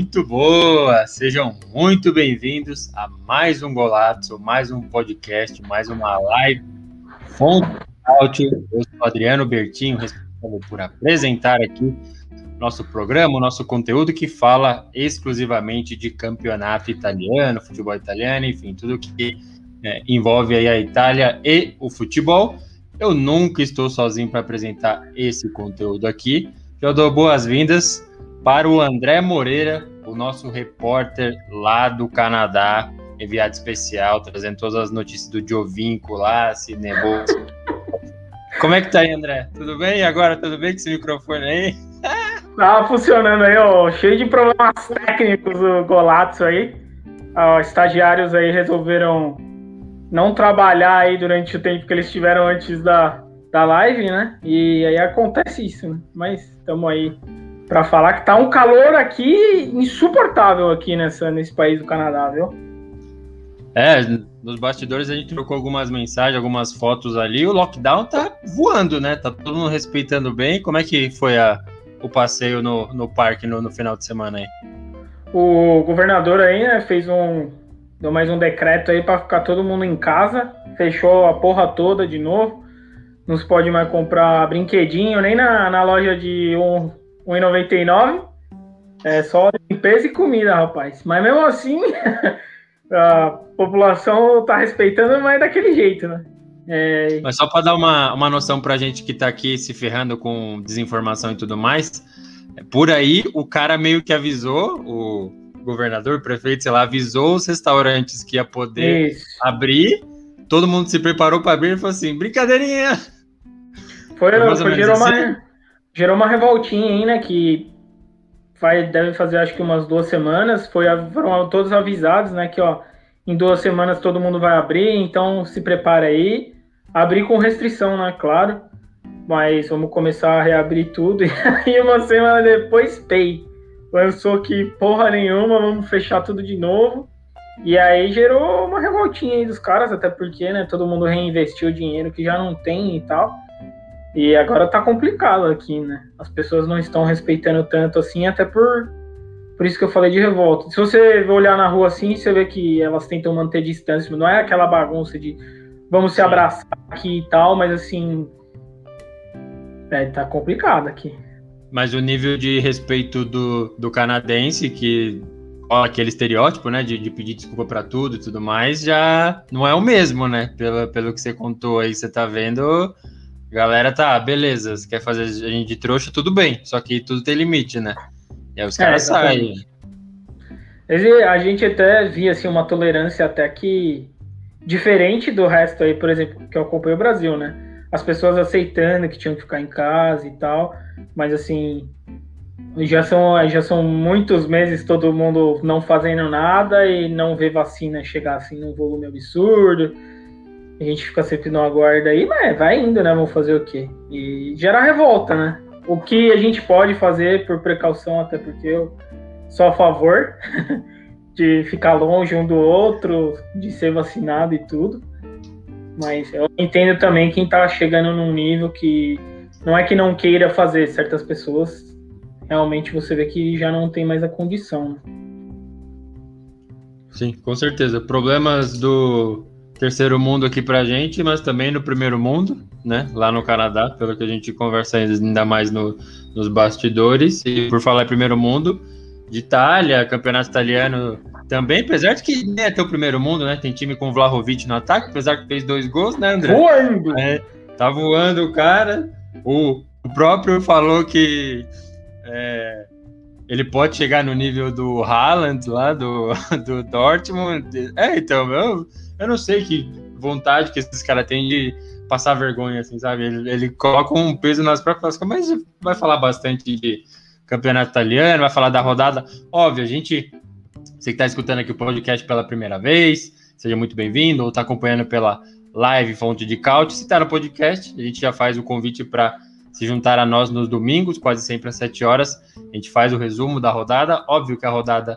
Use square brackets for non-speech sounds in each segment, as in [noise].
Muito boa! Sejam muito bem-vindos a mais um Golazzo, mais um podcast, mais uma live fonte. Eu sou Adriano Bertinho, responsável por apresentar aqui nosso programa, nosso conteúdo que fala exclusivamente de campeonato italiano, futebol italiano, enfim, tudo que é, envolve aí a Itália e o futebol. Eu nunca estou sozinho para apresentar esse conteúdo aqui. Eu dou boas-vindas para o André Moreira, o nosso repórter lá do Canadá, enviado especial, trazendo todas as notícias do Jovinco lá, se nevou. Como é que tá aí, André? Tudo bem? E agora, tudo bem com esse microfone aí? [laughs] Tava funcionando aí, ó, cheio de problemas técnicos o Golazzo aí. Ó, estagiários aí resolveram não trabalhar aí durante o tempo que eles tiveram antes da, da live, né? E aí acontece isso, né? Mas estamos aí para falar que tá um calor aqui insuportável aqui nessa, nesse país do Canadá, viu? É, nos bastidores a gente trocou algumas mensagens, algumas fotos ali. O lockdown tá voando, né? Tá todo mundo respeitando bem. Como é que foi a, o passeio no, no parque no, no final de semana aí? O governador aí, né, fez um. Deu mais um decreto aí para ficar todo mundo em casa. Fechou a porra toda de novo. Não se pode mais comprar brinquedinho, nem na, na loja de um, 1,99. É só limpeza e comida, rapaz. Mas mesmo assim, [laughs] a população tá respeitando, mas daquele jeito, né? É... Mas só para dar uma, uma noção pra gente que tá aqui se ferrando com desinformação e tudo mais, por aí o cara meio que avisou, o governador, prefeito, sei lá, avisou os restaurantes que ia poder Isso. abrir, todo mundo se preparou para abrir e falou assim, brincadeirinha! Foi, foi gerou, assim? uma, gerou uma revoltinha aí, né, que vai, deve fazer acho que umas duas semanas, foi, foram todos avisados, né, que ó, em duas semanas todo mundo vai abrir, então se prepara aí. Abrir com restrição, né? Claro. Mas vamos começar a reabrir tudo. [laughs] E aí uma semana depois, pay. Lançou que porra nenhuma, vamos fechar tudo de novo. E aí gerou uma revoltinha aí dos caras, até porque, né? Todo mundo reinvestiu o dinheiro que já não tem e tal. E agora tá complicado aqui, né? As pessoas não estão respeitando tanto assim, até por por isso que eu falei de revolta. Se você olhar na rua assim, você vê que elas tentam manter distância, não é aquela bagunça de vamos se abraçar aqui e tal, mas assim. É, tá complicado aqui. Mas o nível de respeito do, do canadense, que ó, aquele estereótipo, né, de, de pedir desculpa para tudo e tudo mais, já não é o mesmo, né? Pelo, pelo que você contou aí, você tá vendo, galera tá, beleza, você quer fazer a gente de trouxa, tudo bem, só que tudo tem limite, né? E aí os caras é, saem. A gente até via assim, uma tolerância até que diferente do resto aí, por exemplo, que eu acompanho o Brasil, né? As pessoas aceitando que tinham que ficar em casa e tal, mas assim, já são, já são muitos meses todo mundo não fazendo nada e não vê vacina chegar assim num volume absurdo. A gente fica sempre no aguardo aí, mas vai indo, né? Vamos fazer o quê? E gera revolta, né? O que a gente pode fazer por precaução, até porque eu sou a favor [laughs] de ficar longe um do outro, de ser vacinado e tudo. Mas eu entendo também quem tá chegando num nível que não é que não queira fazer, certas pessoas realmente você vê que já não tem mais a condição. Né? Sim, com certeza. Problemas do terceiro mundo aqui pra gente, mas também no primeiro mundo, né? Lá no Canadá, pelo que a gente conversa ainda mais no, nos bastidores. E por falar em primeiro mundo, de Itália, campeonato italiano também, apesar de que nem é teu primeiro mundo, né? Tem time com o Vlahovic no ataque, apesar que fez dois gols, né, André? Voando! É, tá voando o cara. O, o próprio falou que é, ele pode chegar no nível do Haaland lá, do, [laughs] do Dortmund. É, então, meu eu não sei que vontade que esses caras têm de passar vergonha, assim, sabe? Ele, ele coloca um peso nas próprias costas, mas vai falar bastante de campeonato italiano, vai falar da rodada. Óbvio, a gente, você que está escutando aqui o podcast pela primeira vez, seja muito bem-vindo, ou está acompanhando pela live Fonte de Caute. Se está no podcast, a gente já faz o convite para se juntar a nós nos domingos, quase sempre às 7 horas. A gente faz o resumo da rodada. Óbvio que a rodada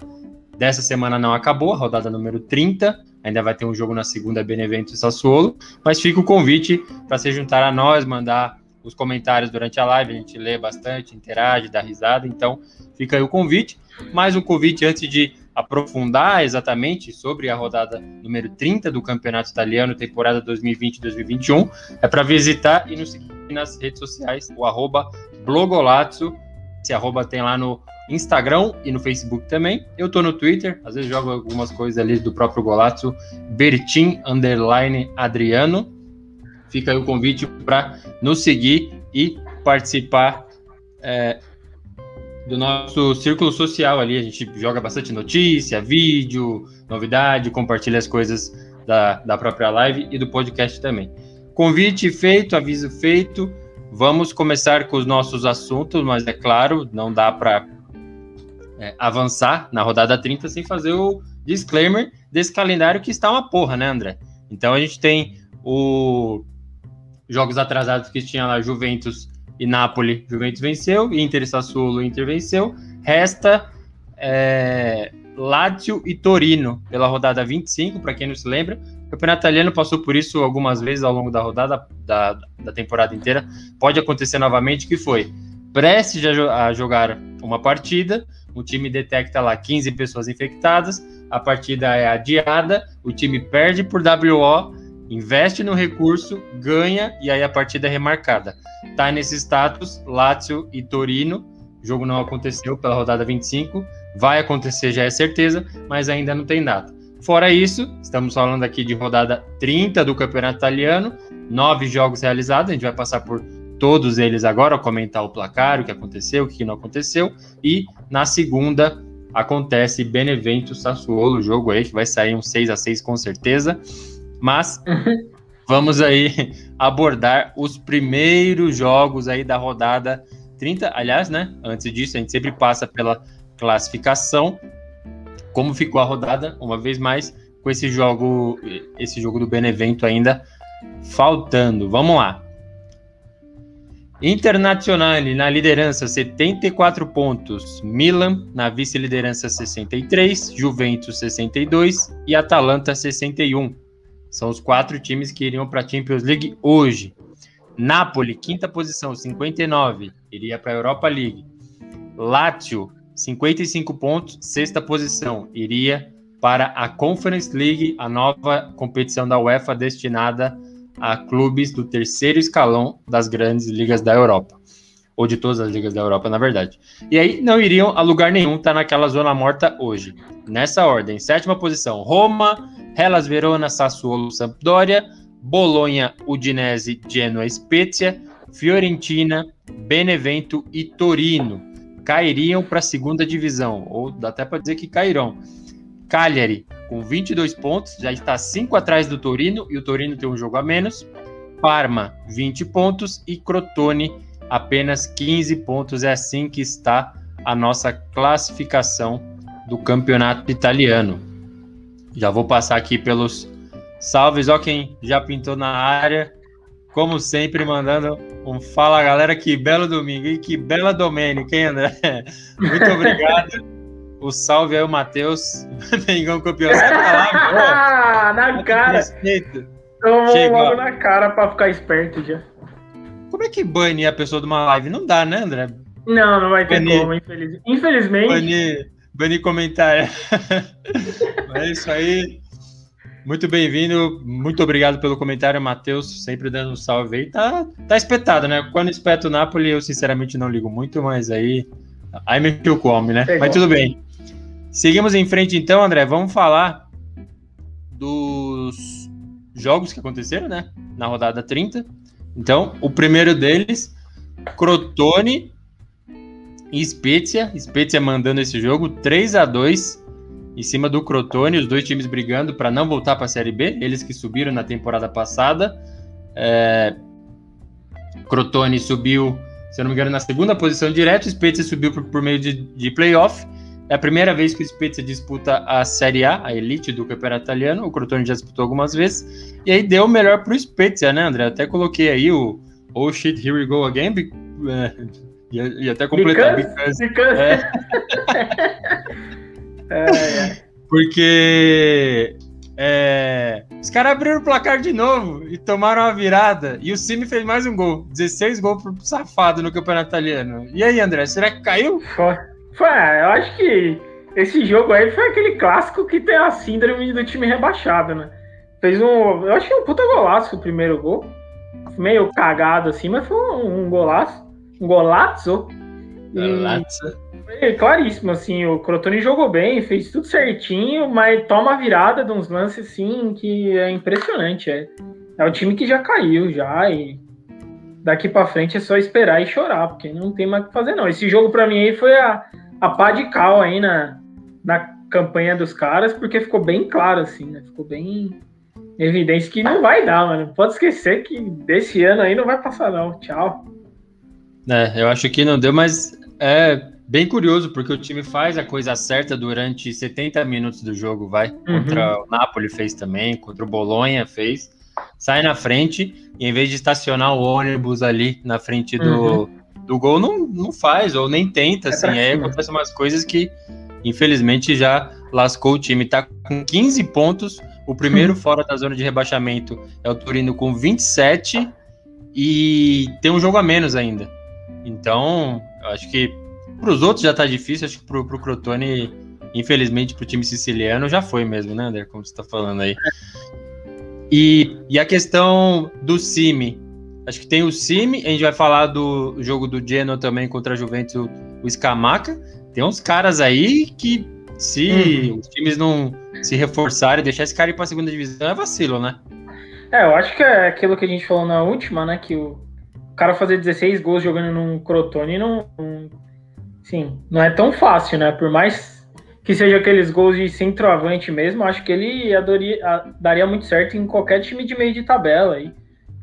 dessa semana não acabou, a rodada número 30. Ainda vai ter um jogo na segunda, Benevento e Sassuolo. Mas fica o convite para se juntar a nós, mandar os comentários durante a live. A gente lê bastante, interage, dá risada. Então fica aí o convite. Mais um convite antes de aprofundar exatamente sobre a rodada número 30 do Campeonato Italiano, temporada 2020-2021, é para visitar e nos seguir nas redes sociais, o arroba Blogolazzo. Esse arroba tem lá no Instagram e no Facebook também. Eu tô no Twitter, às vezes jogo algumas coisas ali do próprio Golazzo, Bertin underline Adriano. Fica aí o convite para nos seguir e participar é, do nosso círculo social ali. A gente joga bastante notícia, vídeo, novidade, compartilha as coisas da, da própria live e do podcast também. Convite feito, aviso feito. Vamos começar com os nossos assuntos, mas é claro, não dá para é, avançar na rodada 30 sem fazer o disclaimer desse calendário que está uma porra, né, André? Então a gente tem o jogos atrasados que tinha lá Juventus e Napoli, Juventus venceu, Inter e Sassuolo, Inter venceu. Resta é, Lazio e Torino pela rodada 25, para quem não se lembra. O campeonato italiano passou por isso algumas vezes ao longo da rodada, da, da temporada inteira. Pode acontecer novamente, que foi prestes a, a jogar uma partida, o time detecta lá 15 pessoas infectadas, a partida é adiada, o time perde por WO, investe no recurso, ganha e aí a partida é remarcada. Tá nesse status Lazio e Torino. O jogo não aconteceu pela rodada 25, vai acontecer já é certeza, mas ainda não tem data. Fora isso, estamos falando aqui de rodada 30 do Campeonato Italiano, nove jogos realizados, a gente vai passar por todos eles agora, comentar o placar, o que aconteceu, o que não aconteceu, e na segunda acontece Benevento Sassuolo, jogo aí que vai sair um 6 a 6 com certeza. Mas [laughs] vamos aí abordar os primeiros jogos aí da rodada 30. Aliás, né? Antes disso, a gente sempre passa pela classificação. Como ficou a rodada, uma vez mais, com esse jogo, esse jogo do Benevento ainda faltando. Vamos lá. Internazionale na liderança 74 pontos, Milan na vice-liderança 63, Juventus 62 e Atalanta 61. São os quatro times que iriam para a Champions League hoje. Napoli, quinta posição, 59, iria para a Europa League. Lazio, 55 pontos, sexta posição, iria para a Conference League, a nova competição da UEFA destinada a clubes do terceiro escalão das grandes ligas da Europa. Ou de todas as ligas da Europa, na verdade. E aí não iriam a lugar nenhum, tá naquela zona morta hoje. Nessa ordem, sétima posição, Roma, Hellas Verona, Sassuolo, Sampdoria, Bolonha, Udinese, Genoa, Spezia, Fiorentina, Benevento e Torino cairiam para a segunda divisão, ou dá até para dizer que cairão. Cagliari, com 22 pontos, já está 5 atrás do Torino, e o Torino tem um jogo a menos. Parma, 20 pontos, e Crotone, apenas 15 pontos. É assim que está a nossa classificação do campeonato italiano. Já vou passar aqui pelos salves. Ó, quem já pintou na área. Como sempre, mandando um fala, galera. Que belo domingo e que bela domênica, hein, André? [laughs] Muito obrigado. [laughs] o salve aí, o Matheus. [laughs] Mengão campeão. Sai pra lá, ah, na cara. Respeito. Eu vou logo na cara pra ficar esperto já. Como é que bane a pessoa de uma live? Não dá, né, André? Não, não vai ter como, infeliz... infelizmente. Banir, banir comentário. [laughs] é isso aí. Muito bem-vindo, muito obrigado pelo comentário, Matheus, sempre dando um salve aí. Tá, tá espetado, né? Quando espeto o Napoli, eu sinceramente não ligo muito, mas aí. Aí me o come, né? mas tudo bem. Seguimos em frente então, André. Vamos falar dos jogos que aconteceram, né? Na rodada 30. Então, o primeiro deles, Crotone e Spezia. Spezia mandando esse jogo 3 a 2 em cima do Crotone, os dois times brigando para não voltar para a Série B, eles que subiram na temporada passada. É... Crotone subiu, se eu não me engano, na segunda posição direto, Spezia subiu por, por meio de, de playoff. É a primeira vez que o Spezia disputa a Série A, a elite do campeonato italiano. O Crotone já disputou algumas vezes. E aí deu o melhor para o Spezia, né, André? Até coloquei aí o Oh shit, here we go again. É, e, até completar. Because, because. É. [laughs] é, Porque é, os caras abriram o placar de novo e tomaram a virada. E o Cime fez mais um gol. 16 gols pro safado no campeonato italiano. E aí, André, será que caiu? Foi. Foi eu acho que esse jogo aí foi aquele clássico que tem a síndrome do time rebaixado, né? Fez um. Eu acho que um puta golaço o primeiro gol. Meio cagado assim, mas foi um, um golaço um golaço. Golaço. Foi claríssimo, assim, o Crotone jogou bem, fez tudo certinho, mas toma a virada de uns lances, assim, que é impressionante. É, é o time que já caiu, já, e daqui para frente é só esperar e chorar, porque não tem mais o que fazer, não. Esse jogo para mim aí foi a, a pá de cal aí na, na campanha dos caras, porque ficou bem claro, assim, né? Ficou bem evidente que não vai dar, mano. Pode esquecer que desse ano aí não vai passar, não. Tchau. É, eu acho que não deu, mas é bem curioso, porque o time faz a coisa certa durante 70 minutos do jogo, vai. Uhum. Contra o Napoli fez também, contra o Bolonha fez. Sai na frente, e em vez de estacionar o ônibus ali na frente do, uhum. Do gol, não, não faz, ou nem tenta, é assim. Aí acontecem umas coisas que, infelizmente, já lascou o time. Tá com 15 pontos, o primeiro [laughs] fora da zona de rebaixamento é o Turino com 27, e tem um jogo a menos ainda. Então, acho que para os outros já tá difícil, acho que pro, pro Crotone, infelizmente, pro time siciliano já foi mesmo, né, André? Como você tá falando aí. E, e a questão do Cime. Acho que tem o Cime, a gente vai falar do jogo do Genoa também contra a Juventus, o, o Scamaca. Tem uns caras aí que, se uhum. os times não se reforçarem, deixar esse cara ir pra segunda divisão, é vacilo, né? É, eu acho que é aquilo que a gente falou na última, né? Que o, cara fazer 16 gols jogando num Crotone não, sim, não é tão fácil, né? Por mais que seja aqueles gols de centroavante mesmo, acho que ele adoria, daria muito certo em qualquer time de meio de tabela aí.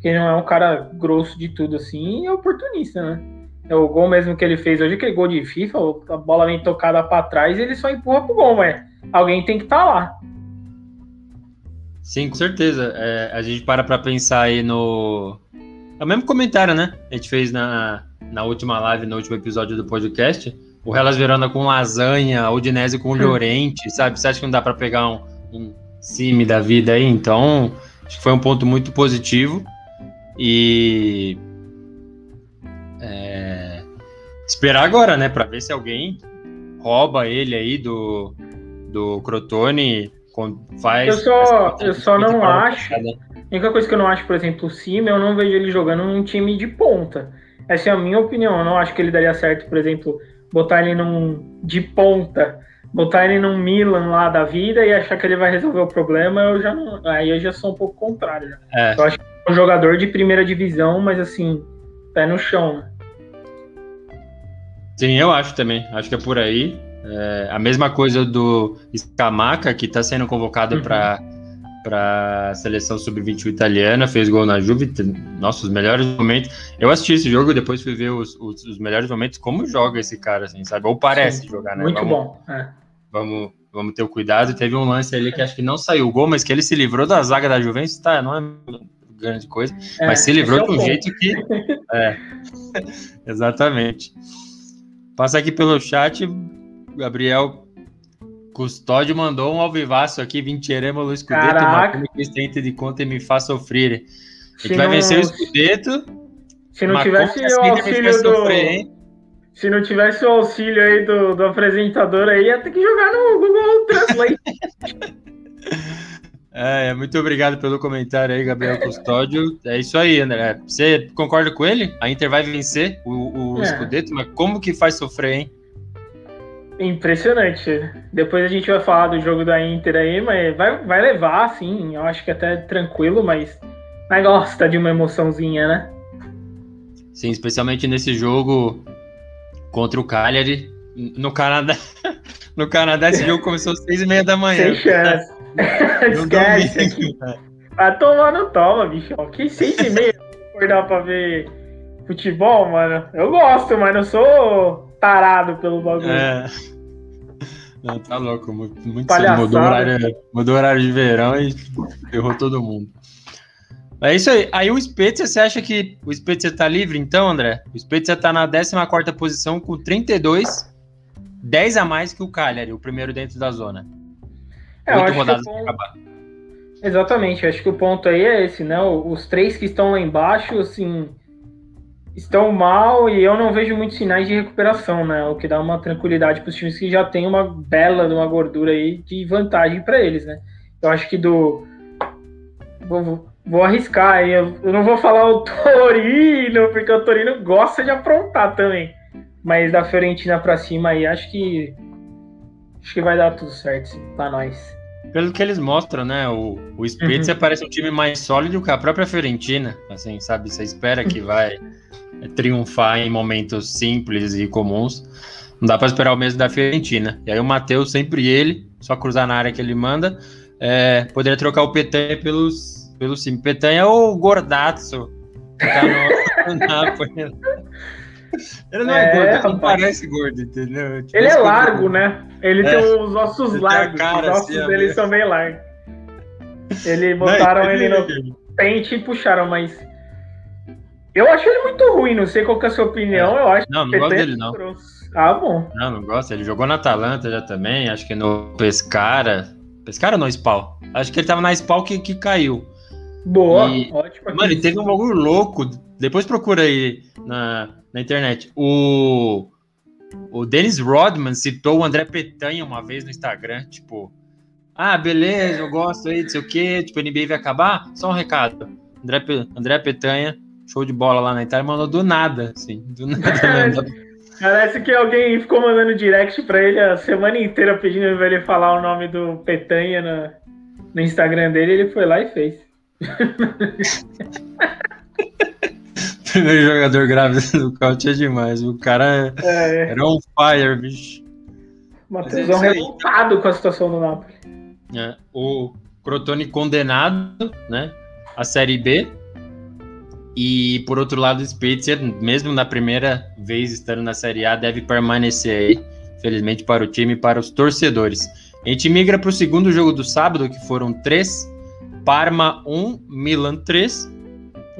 Porque não é um cara grosso de tudo assim e é oportunista, né? É o gol mesmo que ele fez hoje, aquele gol de FIFA, a bola vem tocada para trás e ele só empurra pro gol, mas alguém tem que estar tá lá. Sim, com certeza. É, a gente para para pensar aí no, é o mesmo comentário, né? A gente fez na, na última live, no último episódio do podcast. O Hellas Verona com lasanha, o Udinese com Llorente, sabe? Você acha que não dá para pegar um, um cime da vida aí? Então, acho que foi um ponto muito positivo. E. É, esperar agora, né? Para ver se alguém rouba ele aí do, do Crotone. Faz, eu só, eu só não acho. A única coisa que eu não acho, por exemplo, o Cima, eu não vejo ele jogando num time de ponta. Essa é a minha opinião. Eu não acho que ele daria certo, por exemplo, botar ele num de ponta, botar ele num Milan lá da vida e achar que ele vai resolver o problema. Eu já não, aí eu já sou um pouco contrário. É. Eu acho que um jogador de primeira divisão, mas assim, pé no chão. Né? Sim, eu acho também. Acho que é por aí. É, a mesma coisa do Scamaca, que está sendo convocado uhum. para para a seleção sub-21 italiana, fez gol na Juve, nossos melhores momentos. Eu assisti esse jogo e depois fui ver os, os, os, melhores momentos, como joga esse cara, assim, sabe? Ou parece Sim, jogar, né? Muito vamos, bom. É. Vamos, vamos ter o cuidado. Teve um lance ali que acho que não saiu o gol, mas que ele se livrou da zaga da Juventus, tá? Não é grande coisa, é, mas se livrou é de um jeito que. [laughs] É, exatamente. Passa aqui pelo chat, Gabriel Custódio mandou um alvivaço aqui, vinceremo lo Scudetto, ma come questa de conta e me faz sofrer. A gente vai não... vencer o Scudetto. Se não tivesse o auxílio do... Sofrer, se não tivesse o auxílio aí do, do apresentador aí, ia ter que jogar no Google Translate. [laughs] é, muito obrigado pelo comentário aí, Gabriel Custódio. É isso aí, André. Você concorda com ele? A Inter vai vencer o, o é. Scudetto, mas como que faz sofrer, hein? Impressionante. Depois a gente vai falar do jogo da Inter aí, mas vai, vai levar, sim. Eu acho que até tranquilo, mas, mas gosta de uma emoçãozinha, né? Sim, especialmente nesse jogo contra o Cagliari. No Canadá, [laughs] No Canadá, esse jogo começou às seis e meia da manhã. Sem chance. [laughs] Esquece. Vai tomar no toma, bicho. Que seis e meia acordar pra ver futebol, mano. Eu gosto, mas não sou tarado pelo bagulho. É. Não, tá louco. Muito, muito mudou, o horário, mudou horário de verão e ferrou todo mundo. É isso aí. Aí o Spezia, você acha que o Spezia tá livre então, André? O Spezia tá na 14 posição com 32, 10 a mais que o Cagliari, o primeiro dentro da zona. É, Oito rodadas ponto... acabar. Exatamente, acho que o ponto aí é esse, né? Os três que estão lá embaixo, assim, estão mal e eu não vejo muitos sinais de recuperação, né? O que dá uma tranquilidade para os times que já tem uma bela uma gordura aí de vantagem para eles, né? Eu acho que do vou, vou arriscar aí, eu, eu não vou falar o [laughs] Torino, porque o Torino gosta de aprontar também. Mas da Fiorentina para cima aí, acho que acho que vai dar tudo certo para nós. Pelo que eles mostram, né? O, o Spezia uhum. parece um time mais sólido que a própria Fiorentina. Assim, sabe? Você espera que vai triunfar em momentos simples e comuns. Não dá para esperar o mesmo da Fiorentina. E aí o Matheus, sempre ele, só cruzar na área que ele manda. É, poderia trocar o Petanha pelos, pelo sim. Petanha ou o Gordazzo. Tá no, [laughs] Napoli. Ele não é, é gordo, ele não parece gordo, entendeu? Tipo, ele é largo, né? Ele é. tem os ossos ele largos. Os ossos assim, dele são bem largos. Ele botaram não, ele, no pente e puxaram, mas. Eu acho ele muito ruim, não sei qual é a sua opinião. É. Eu acho não, não gosto dele, não. Ah, bom. Não, não gosto. Ele jogou na Atalanta já também, acho que no Pescara. Pescara ou no Spal? Acho que ele tava na Spal que, que caiu. Boa, e... ótimo. Mano, ele teve um bagulho louco. Depois procura aí na, na internet. O, o Dennis Rodman citou o André Petanha uma vez no Instagram, tipo, ah, beleza, eu gosto aí, não sei o quê, tipo, a NBA vai acabar? Só um recado. André, André Petanha, show de bola lá na Itália, mandou do nada, assim, do nada. [laughs] Parece que alguém ficou mandando direct pra ele a semana inteira pedindo pra ele falar o nome do Petanha no, no Instagram dele, ele foi lá e fez. [laughs] Primeiro jogador grávido do Couch é demais. O cara é. era um fire, bicho. Matheusão é revoltado com a situação do Napoli. É, o Crotone condenado, né? A Série B. E por outro lado, o Spezia, mesmo na primeira vez estando na Série A, deve permanecer aí, felizmente para o time e para os torcedores. A gente migra para o segundo jogo do sábado, que foram três: Parma 1, Milan 3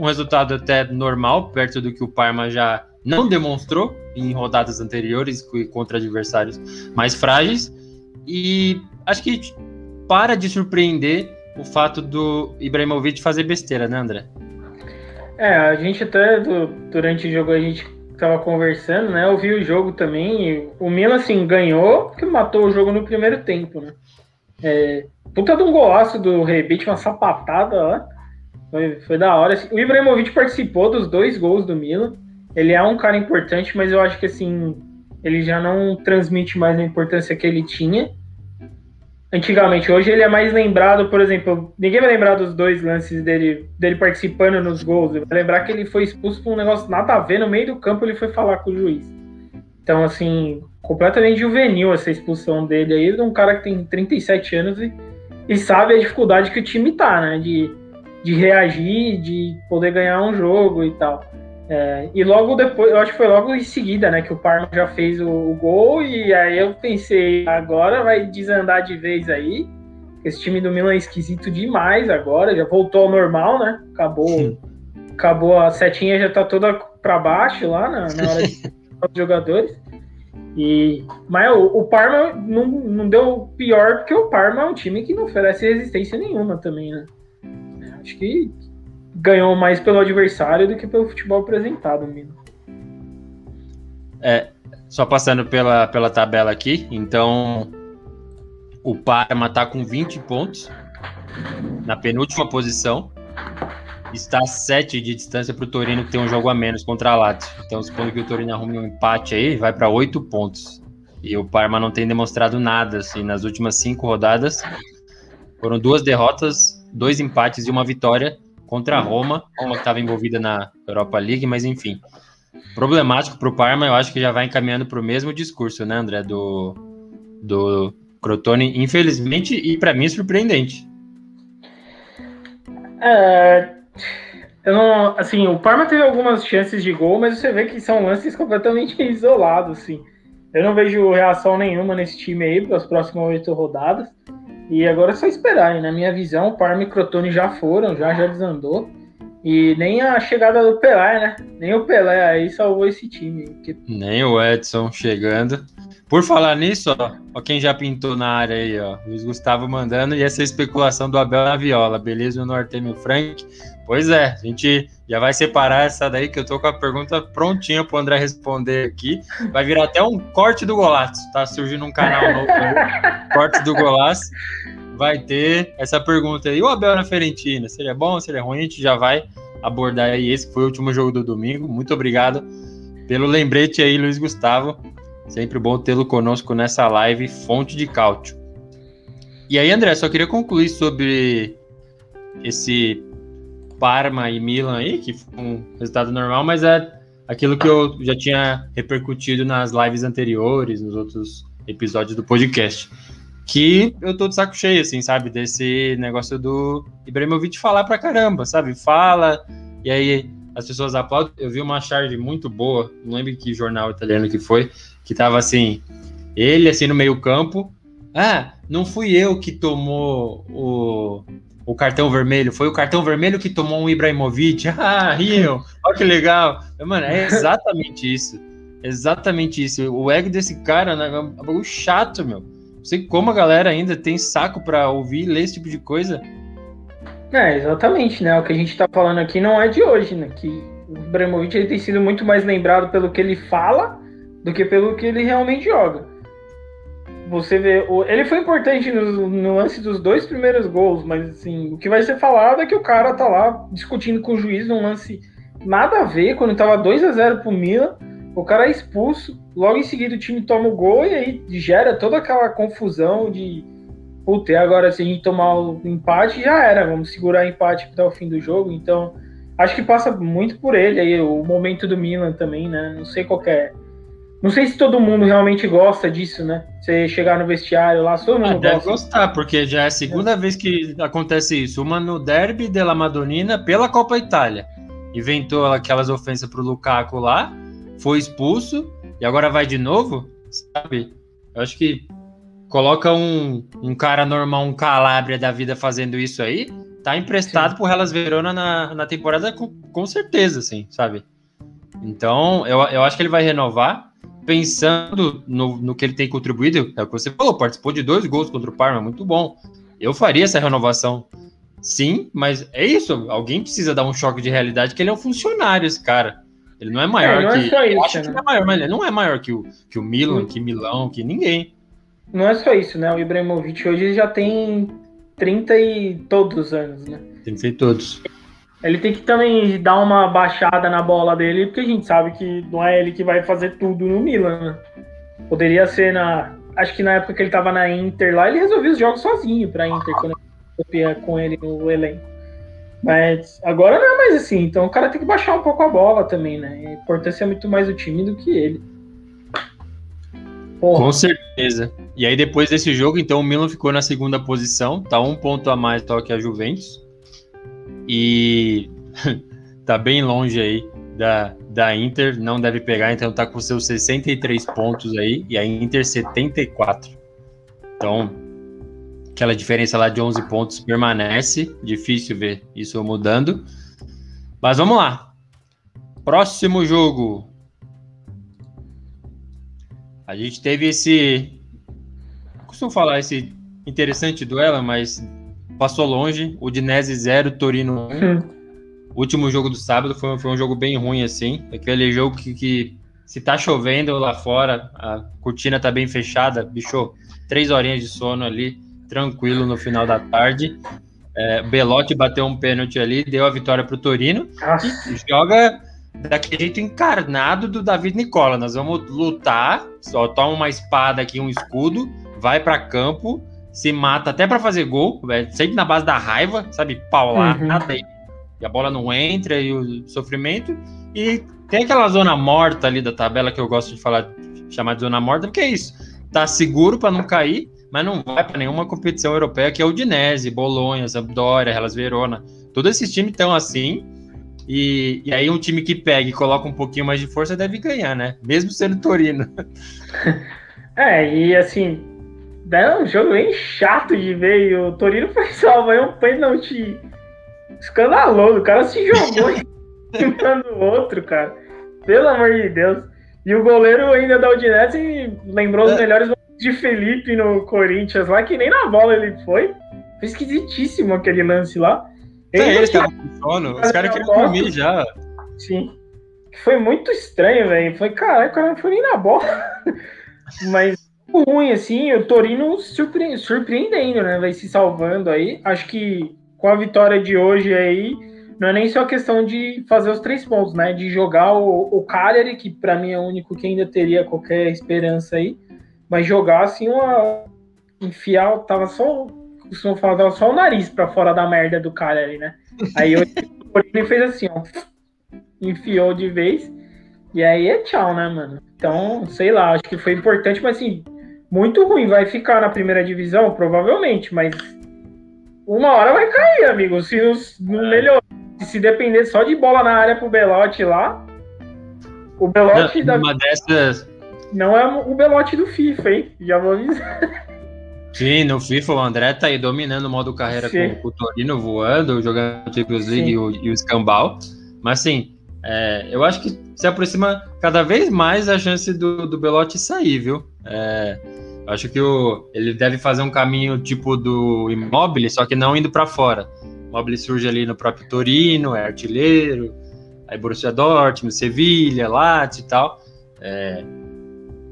um resultado até normal, perto do que o Parma já não demonstrou em rodadas anteriores contra adversários mais frágeis. E acho que para de surpreender o fato do Ibrahimovic fazer besteira, né, André? É, a gente até do, durante o jogo a gente tava conversando, né? Eu vi o jogo também. o Milan, assim, ganhou porque matou o jogo no primeiro tempo, né? É, puta de um golaço do Rebite, uma sapatada, ó. Foi, foi da hora. O Ibrahimovic participou dos dois gols do Milan. Ele é um cara importante, mas eu acho que assim, ele já não transmite mais a importância que ele tinha antigamente. Hoje ele é mais lembrado, por exemplo, ninguém vai lembrar dos dois lances dele, dele participando nos gols. Vai lembrar que ele foi expulso por um negócio nada a ver no meio do campo, ele foi falar com o juiz. Então, assim, completamente juvenil essa expulsão dele aí, de um cara que tem 37 anos e, e sabe a dificuldade que o time tá, né? De de reagir, de poder ganhar um jogo e tal. É, e logo depois, eu acho que foi logo em seguida, né, que o Parma já fez o, o, gol, e aí eu pensei, agora vai desandar de vez aí. Esse time do Milan é esquisito demais agora, já voltou ao normal, né? Acabou, acabou a setinha já tá toda para baixo lá na, na hora de [laughs] os jogadores. E, mas o, o Parma não, não deu pior, porque o Parma é um time que não oferece resistência nenhuma também, né? Acho que ganhou mais pelo adversário do que pelo futebol apresentado, Mino. É, só passando pela, pela tabela aqui, então o Parma está com 20 pontos na penúltima posição. Está a 7 de distância para o Torino, que tem um jogo a menos contra a Lazio. Então, supondo que o Torino arrume um empate aí, vai para 8 pontos. E o Parma não tem demonstrado nada assim, nas últimas cinco rodadas. Foram duas derrotas dois empates e uma vitória contra a Roma, Roma que estava envolvida na Europa League, mas enfim. Problemático para o Parma, eu acho que já vai encaminhando para o mesmo discurso, né, André? Do, do Crotone, infelizmente, e para mim surpreendente. É, eu não, assim, o Parma teve algumas chances de gol, mas você vê que são lances completamente [laughs] isolados, assim. Eu não vejo reação nenhuma nesse time aí para as próximas oito rodadas. E agora é só esperar. E na minha visão, o Parma e Crotone já foram, já já desandou. E nem a chegada do Pelé, né? Nem o Pelé aí salvou esse time. Porque... Nem o Edson chegando. Por falar nisso, ó, ó, quem já pintou na área aí, ó. Luiz Gustavo mandando e essa especulação do Abel na viola, beleza? No Artemio Frank. Pois é, a gente já vai separar essa daí que eu tô com a pergunta prontinha pro André responder aqui. Vai virar até um corte do golaço, tá surgindo um canal novo aí, [laughs] corte do golaço vai ter essa pergunta aí. O Abel na Fiorentina, seria bom, seria ruim? A gente já vai abordar aí esse que foi o último jogo do domingo. Muito obrigado pelo lembrete aí, Luiz Gustavo. Sempre bom tê-lo conosco nessa live Fonte de Cálcio. E aí, André, só queria concluir sobre esse Parma e Milan aí, que foi um resultado normal, mas é aquilo que eu já tinha repercutido nas lives anteriores, nos outros episódios do podcast que eu tô de saco cheio, assim, sabe? Desse negócio do Ibrahimovic falar pra caramba, sabe? Fala, e aí as pessoas aplaudem. Eu vi uma charge muito boa, não lembro que jornal italiano que foi, que tava assim, ele assim no meio campo, ah, não fui eu que tomou o, o cartão vermelho, foi o cartão vermelho que tomou um Ibrahimovic, [laughs] ah, Rio, olha que legal. Mano, é exatamente isso, exatamente isso. O ego desse cara né, é um bagulho chato, meu não sei como a galera ainda tem saco para ouvir e ler esse tipo de coisa. É, exatamente, né? O que a gente tá falando aqui não é de hoje, né? Que o Ibrahimovic ele tem sido muito mais lembrado pelo que ele fala do que pelo que ele realmente joga. Você vê, ele foi importante no, no lance dos dois primeiros gols, mas assim, o que vai ser falado é que o cara tá lá discutindo com o juiz num lance nada a ver, quando tava 2 a 0 pro Milan o cara é expulso, logo em seguida o time toma o gol e aí gera toda aquela confusão de puta, agora se a gente tomar o empate já era, vamos segurar o empate até o fim do jogo. Então, acho que passa muito por ele aí, o momento do Milan também, né? Não sei qual é. Não sei se todo mundo realmente gosta disso, né? Você chegar no vestiário lá, todo mundo ah, deve gosta. gostar, porque já é a segunda é. vez que acontece isso. Uma no derby della Madonnina pela Copa Itália. Inventou aquelas ofensas pro Lukaku lá foi expulso e agora vai de novo, sabe? Eu acho que coloca um, um cara normal, um Calabria da vida fazendo isso aí, tá emprestado Sim. pro Hellas Verona na, na temporada com, com certeza, assim, sabe? Então, eu, eu acho que ele vai renovar, pensando no, no que ele tem contribuído, é o que você falou, participou de dois gols contra o Parma, muito bom. Eu faria essa renovação, sim, mas é isso, alguém precisa dar um choque de realidade que ele é um funcionário, esse cara. Ele não é maior é, não é que. Isso, acho né? que ele é maior, mas ele não é maior que o, que o Milan, que Milão, que ninguém. Não é só isso, né? O Ibrahimovic hoje já tem 30 e todos os anos, né? 30 e todos. Ele tem que também dar uma baixada na bola dele, porque a gente sabe que não é ele que vai fazer tudo no Milan, né? Poderia ser na. Acho que na época que ele tava na Inter lá, ele resolvia os jogos sozinho pra Inter, quando eu com ele no elenco. Mas agora não é mais assim, então o cara tem que baixar um pouco a bola também, né? A importância é muito mais o time do que ele. Porra. Com certeza. E aí depois desse jogo, então o Milan ficou na segunda posição, tá um ponto a mais do que a Juventus. E [laughs] tá bem longe aí da, da Inter, não deve pegar, então tá com seus 63 pontos aí, e a Inter 74. Então, aquela diferença lá de 11 pontos permanece. Difícil ver isso mudando. Mas vamos lá. Próximo jogo. A gente teve esse. Costumo falar esse interessante duelo, mas passou longe. O Dinese 0, Torino 1. Hum. O último jogo do sábado foi, foi, um jogo bem ruim, assim. Aquele jogo que, que, se tá chovendo lá fora, a cortina tá bem fechada, bicho, três horinhas de sono ali tranquilo no final da tarde. É, Belotti bateu um pênalti ali, deu a vitória para o Torino. E joga daquele jeito encarnado do David Nicola. Nós vamos lutar, só toma uma espada aqui, um escudo, vai para campo, se mata até para fazer gol, sempre na base da raiva, sabe? Paular, uhum. nada aí. E a bola não entra e o sofrimento. E tem aquela zona morta ali da tabela que eu gosto de falar, chamar de zona morta, porque é isso tá seguro para não cair, mas não vai para nenhuma competição europeia, que é o Udinese, Bolonha, Sampdoria, Hellas Verona. Todos esses times estão assim, e, e, aí um time que pega e coloca um pouquinho mais de força deve ganhar, né? Mesmo sendo Torino. [laughs] É, e assim, é um jogo bem chato de ver. E o Torino foi [laughs] salvo aí um pênalti escandaloso. O cara se jogou [laughs] em cima do outro, cara. Pelo amor de Deus. E o goleiro ainda da Udinese lembrou os é. melhores momentos de Felipe no Corinthians lá, que nem na bola ele foi. Foi esquisitíssimo aquele lance lá. Ele é, eles estavam com sono, os caras queriam dormir já. Sim. Foi muito estranho, velho. Foi, caralho, o cara não foi nem na bola. [laughs] Mas ruim, assim, o Torino surpre surpreendendo, né? Vai se salvando aí. Acho que com a vitória de hoje aí, não é nem só questão de fazer os três pontos, né? De jogar o, o Cagliari, que para mim é o único que ainda teria qualquer esperança aí, mas jogar assim uma. Enfiar, tava só. Costumam falar, tava só o nariz para fora da merda do Cagliari, né? Aí o Torino fez assim, ó. Enfiou de vez. E aí é tchau, né, mano? Então, sei lá, acho que foi importante, mas assim, muito ruim. Vai ficar na primeira divisão, provavelmente, mas uma hora vai cair, amigo. Se não é. melhorar, se depender só de bola na área pro Belote lá, o Belote da. Uma dessas. Não é o Belote do FIFA, hein? Já vou avisar. Sim, no FIFA o André tá aí dominando o modo carreira com, com, o Torino voando, jogando Champions League e o, e o Scambal. Mas assim, é, eu acho que se aproxima cada vez mais a chance do, do Belotti sair, viu? É, acho que o, ele deve fazer um caminho tipo do Immobile, só que não indo para fora. Immobile surge ali no próprio Torino, é artilheiro, aí Borussia Dortmund, Sevilha, Lazio e tal. É,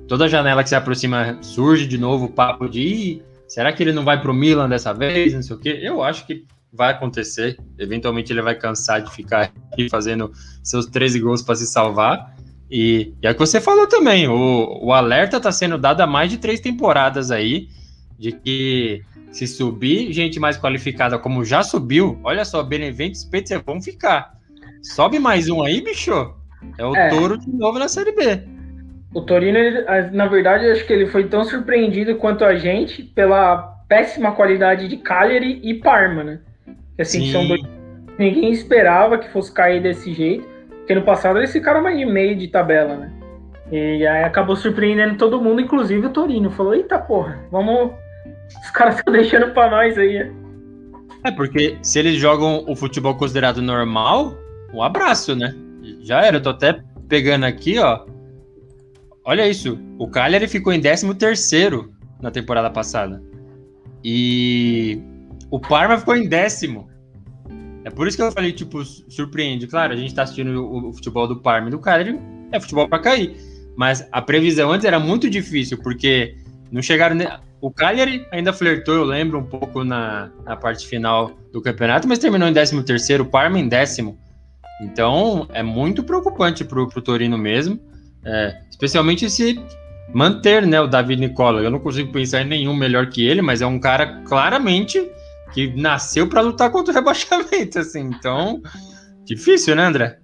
toda janela que se aproxima surge de novo o papo de será que ele não vai para o Milan dessa vez, não sei o quê. Eu acho que vai acontecer. Eventualmente ele vai cansar de ficar aqui fazendo seus 13 gols para se salvar. E, e é o que você falou também, o, o alerta está sendo dado há mais de três temporadas aí, de que se subir gente mais qualificada como já subiu, olha só, Benevento e Spezia vão ficar. Sobe mais um aí, bicho. É o é. Touro de novo na Série B. O Torino, ele, na verdade, acho que ele foi tão surpreendido quanto a gente pela péssima qualidade de Cagliari e Parma, né? Assim, Sim. são dois ninguém esperava que fosse cair desse jeito. Porque no passado eles ficaram mais de meio de tabela, né? E aí acabou surpreendendo todo mundo, inclusive o Torino. Falou, eita porra, vamos. Os caras estão deixando pra nós aí. É, porque se eles jogam o futebol considerado normal, um abraço, né? Já era, eu tô até pegando aqui, ó. Olha isso, o Cagliari ficou em 13 terceiro na temporada passada. E o Parma ficou em décimo. É por isso que eu falei, tipo, surpreende. Claro, a gente tá assistindo o, o futebol do Parma e do Cagliari, é futebol para cair. Mas a previsão antes era muito difícil, porque não chegaram. Ne... O Cagliari ainda flertou, eu lembro, um pouco na, na parte final do campeonato, mas terminou em 13 terceiro, o Parma em décimo. Então, é muito preocupante pro, pro Torino mesmo. É, especialmente se manter né, o David Nicola. Eu não consigo pensar em nenhum melhor que ele, mas é um cara claramente que nasceu para lutar contra o rebaixamento, assim. Então, difícil, né, André?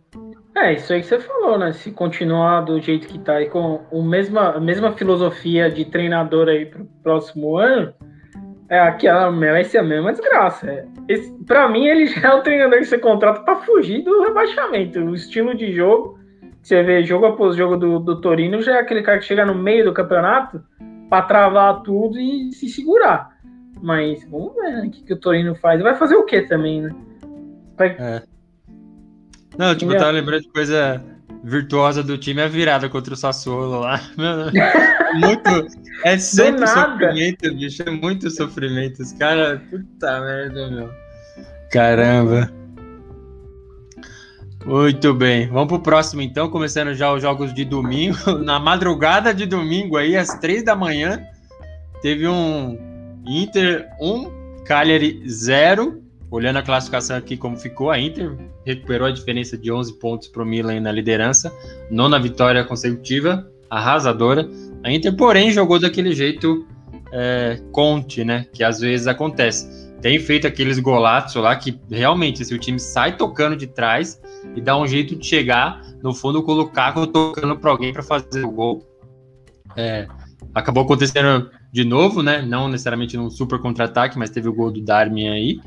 É, isso aí que você falou, né? Se continuar do jeito que tá aí, com o mesma, a mesma filosofia de treinador aí pro próximo ano, é aquela, vai ser a mesma desgraça. É, mim, ele já é o treinador que você contrata para fugir do rebaixamento. O estilo de jogo, você vê jogo após jogo do, do Torino, já é aquele cara que chega no meio do campeonato para travar tudo e se segurar. Mas vamos ver né, o que, que o Torino faz. Vai fazer o que também, né? Vai... É. Não, tipo, eu tava lembrando de coisa virtuosa do time a virada contra o Sassuolo lá. [laughs] muito. É sempre sofrimento, bicho. É muito sofrimento. Os caras. Puta merda, meu. Caramba. Muito bem. Vamos pro próximo então, começando já os jogos de domingo. [laughs] Na madrugada de domingo aí, às três da manhã, teve um Inter 1, Cagliari 0. Olhando a classificação aqui como ficou, a Inter recuperou a diferença de 11 pontos para o Milan na liderança, nona vitória consecutiva, arrasadora. A Inter, porém, jogou daquele jeito é, Conte, né? Que às vezes acontece. Tem feito aqueles golatos lá que realmente, se o time sai tocando de trás e dá um jeito de chegar, no fundo, Lukaku tocando para alguém para fazer o gol. É, acabou acontecendo de novo, né? Não necessariamente num super contra-ataque, mas teve o gol do Darmin aí.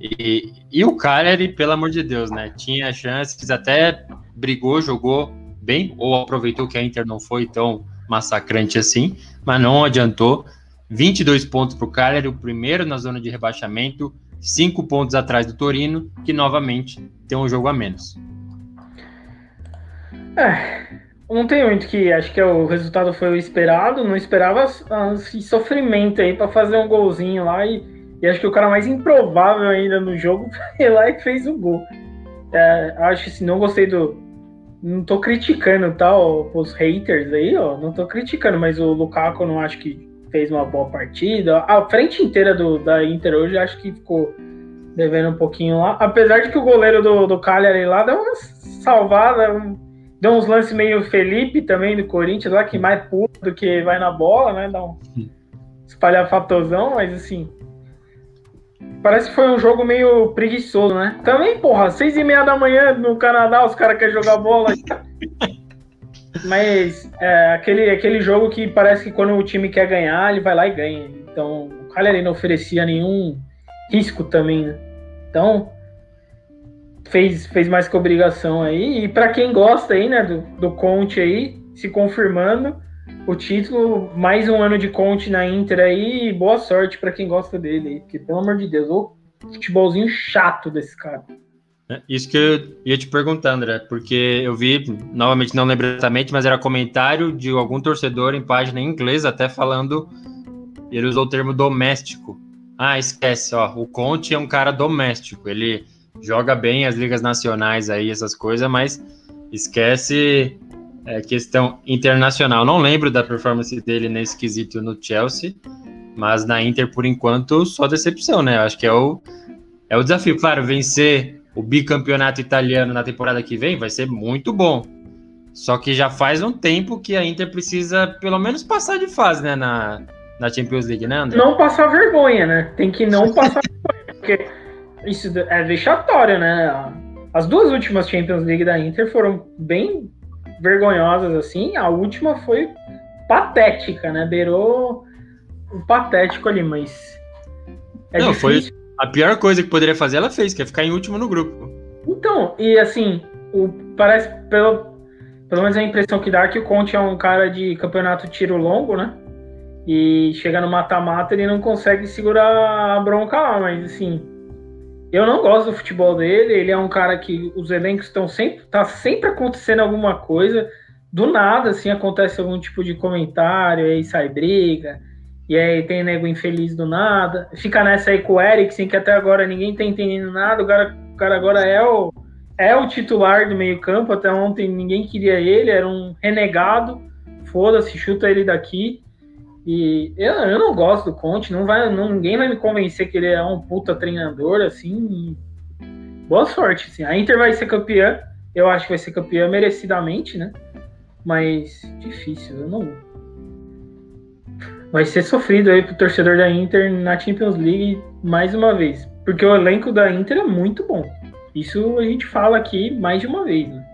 E, e o Cagliari, pelo amor de Deus, né? Tinha chances, até brigou, jogou bem, ou aproveitou que a Inter não foi tão massacrante assim, mas não adiantou. 22 pontos para o Cagliari, o primeiro na zona de rebaixamento, 5 pontos atrás do Torino, que novamente tem um jogo a menos. É, não tem muito que. Acho que o resultado foi o esperado. Não esperava esse sofrimento aí para fazer um golzinho lá. E, e, acho que o cara mais improvável ainda no jogo [laughs] foi lá e fez o gol. É, acho que assim, não gostei do. Não tô criticando, tá? os haters aí, ó. Não tô criticando, mas o Lukaku não acho que fez uma boa partida. A frente inteira do, da Inter hoje acho que ficou devendo um pouquinho lá. Apesar de que o goleiro do, do Cagliari lá deu uma salvada, Deu uns lances meio Felipe também do Corinthians lá, que mais puro do que vai na bola, né? Dá um espalhafatosão, mas assim. Parece que foi um jogo meio preguiçoso, né? Também, porra, seis e meia da manhã no Canadá, os caras querem jogar bola. [laughs] mas é aquele, aquele jogo que parece que quando o time quer ganhar, ele vai lá e ganha. Então, o Cagliari não oferecia nenhum risco também, né? Então, fez, fez mais que obrigação aí. E para quem gosta aí, né, do, do Conte aí, se confirmando o título, mais um ano de Conte na Inter aí, boa sorte para quem gosta dele aí, porque pelo amor de Deus, o futebolzinho chato desse cara. É, isso que eu ia te perguntar, André, porque eu vi, novamente não lembro exatamente, mas era comentário de algum torcedor em página em inglês, até falando, ele usou o termo doméstico. Ah, esquece, ó, o Conte é um cara doméstico, ele joga bem as ligas nacionais aí, essas coisas, mas esquece é, questão internacional. Não lembro da performance dele nesse quesito no Chelsea, mas na Inter, por enquanto, só decepção, né? Acho que é o, é o desafio. Claro, vencer o bicampeonato italiano na temporada que vem vai ser muito bom. Só que já faz um tempo que a Inter precisa, pelo menos, passar de fase, né? Na, na Champions League, né, André? Não passar vergonha, né? Tem que não passar vergonha, porque isso é vexatório, né? As duas últimas Champions League da Inter foram bem vergonhosas, assim. A última foi patética, né? Beirou o patético ali, mas. É Não, difícil. foi a pior coisa que poderia fazer, ela fez, que é ficar em último no grupo. Então, e assim, o, parece, pelo, pelo menos a impressão que dá é que o Conte é um cara de campeonato tiro longo, né? E chega no mata-mata, ele não consegue segurar a bronca lá, mas assim, eu não gosto do futebol dele. Ele é um cara que os elencos estão sempre. tá sempre acontecendo alguma coisa. Do nada, assim, acontece algum tipo de comentário, aí sai briga, e aí tem nego infeliz do nada. Fica nessa aí com o Eriksen, que até agora ninguém tá entendendo nada. O cara, o cara agora é o, é o titular do meio-campo. Até ontem ninguém queria ele, era um renegado. Foda-se, chuta ele daqui. E eu, eu não gosto do Conte, não vai, não, ninguém vai me convencer que ele é um puta treinador, assim. Boa sorte, assim. A Inter vai ser campeã, eu acho que vai ser campeã merecidamente, né? Mas difícil, eu não. Vai ser sofrido aí pro torcedor da Inter na Champions League mais uma vez. Porque o elenco da Inter é muito bom. Isso a gente fala aqui mais de uma vez, né?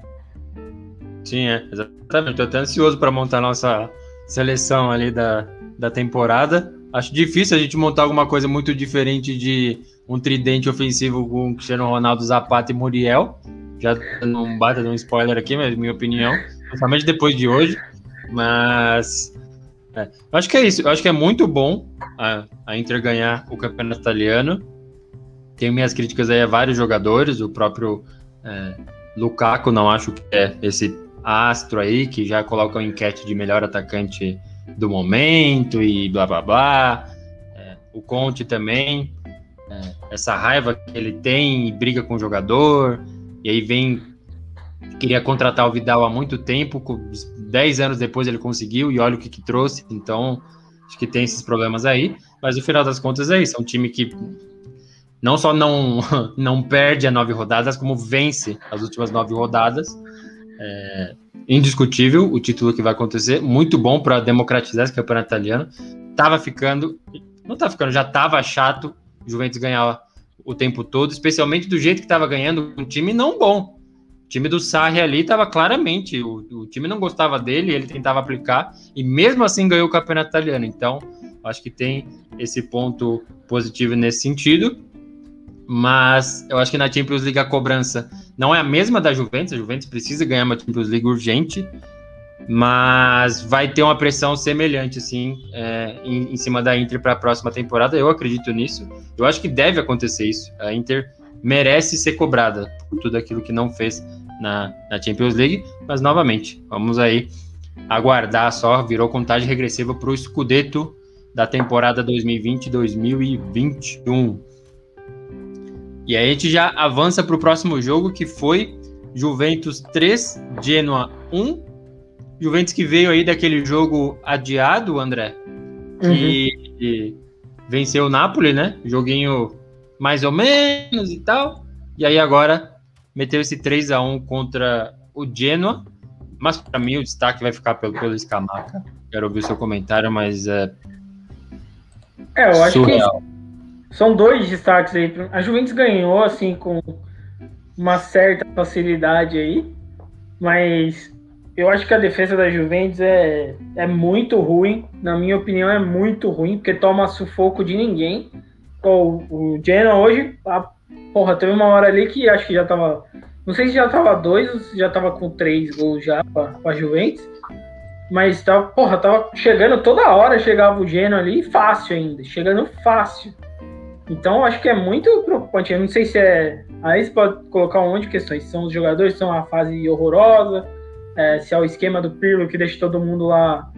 Sim, é, exatamente. Tô até ansioso para montar nossa seleção ali da, da temporada. Acho difícil a gente montar alguma coisa muito diferente de um tridente ofensivo com Cristiano Ronaldo, Zapata e Muriel. Já não bata um spoiler aqui, mas minha opinião, principalmente depois de hoje. Mas é, eu acho que é isso. Eu acho que é muito bom a, a Inter ganhar o campeonato italiano. Tenho minhas críticas aí a vários jogadores, o próprio é, Lukaku não acho que é esse astro aí que já coloca uma enquete de melhor atacante do momento e blá blá blá. É, o Conte também, é, essa raiva que ele tem e briga com o jogador, e aí vem. Queria contratar o Vidal há muito tempo, dez anos depois ele conseguiu, e olha o que, que trouxe. Então, acho que tem esses problemas aí. Mas no final das contas é isso. É um time que não só não, [laughs] não perde a nove rodadas, como vence as últimas nove rodadas. É, indiscutível o título que vai acontecer, muito bom para democratizar esse campeonato italiano. Tava ficando, não tá ficando, já tava chato Juventus ganhar o tempo todo, especialmente do jeito que tava ganhando, um time não bom. time do Sarri ali estava claramente, o, o, time não gostava dele, ele tentava aplicar, e mesmo assim ganhou o campeonato italiano. Então, acho que tem esse ponto positivo nesse sentido. Mas eu acho que na Champions League a cobrança não é a mesma da Juventus, a Juventus precisa ganhar uma Champions League urgente, mas vai ter uma pressão semelhante, assim, é, em, em, cima da Inter para a próxima temporada. Eu acredito nisso. Eu acho que deve acontecer isso. A Inter merece ser cobrada por tudo aquilo que não fez na, na Champions League, mas novamente, vamos aí aguardar só, virou contagem regressiva para o Scudetto da temporada 2020-2021. E aí a gente já avança para o próximo jogo, que foi Juventus 3, Genoa 1. Juventus que veio aí daquele jogo adiado, André, que uhum. venceu o Napoli, né? Joguinho mais ou menos e tal. E aí agora meteu esse 3 a 1 contra o Genoa. Mas para mim o destaque vai ficar pelo, pelo Scamaca. Quero ouvir o seu comentário, mas é. É, eu acho surreal. que são dois destaques aí. A Juventus ganhou, assim, com uma certa facilidade aí. Mas eu acho que a defesa da Juventus é, é muito ruim. Na minha opinião, é muito ruim, porque toma sufoco de ninguém. O, o Genoa hoje, a, porra, teve uma hora ali que acho que já tava. Não sei se já tava dois ou se já tava com três gols já pra, pra Juventus. Mas tava, porra, tava chegando toda hora, chegava o Genoa ali, fácil ainda, chegando fácil. Então acho que é muito preocupante. Eu não sei se é. Aí você pode colocar um monte de questões. São os jogadores, são a fase horrorosa, é, se é o esquema do Pirlo que deixa todo mundo lá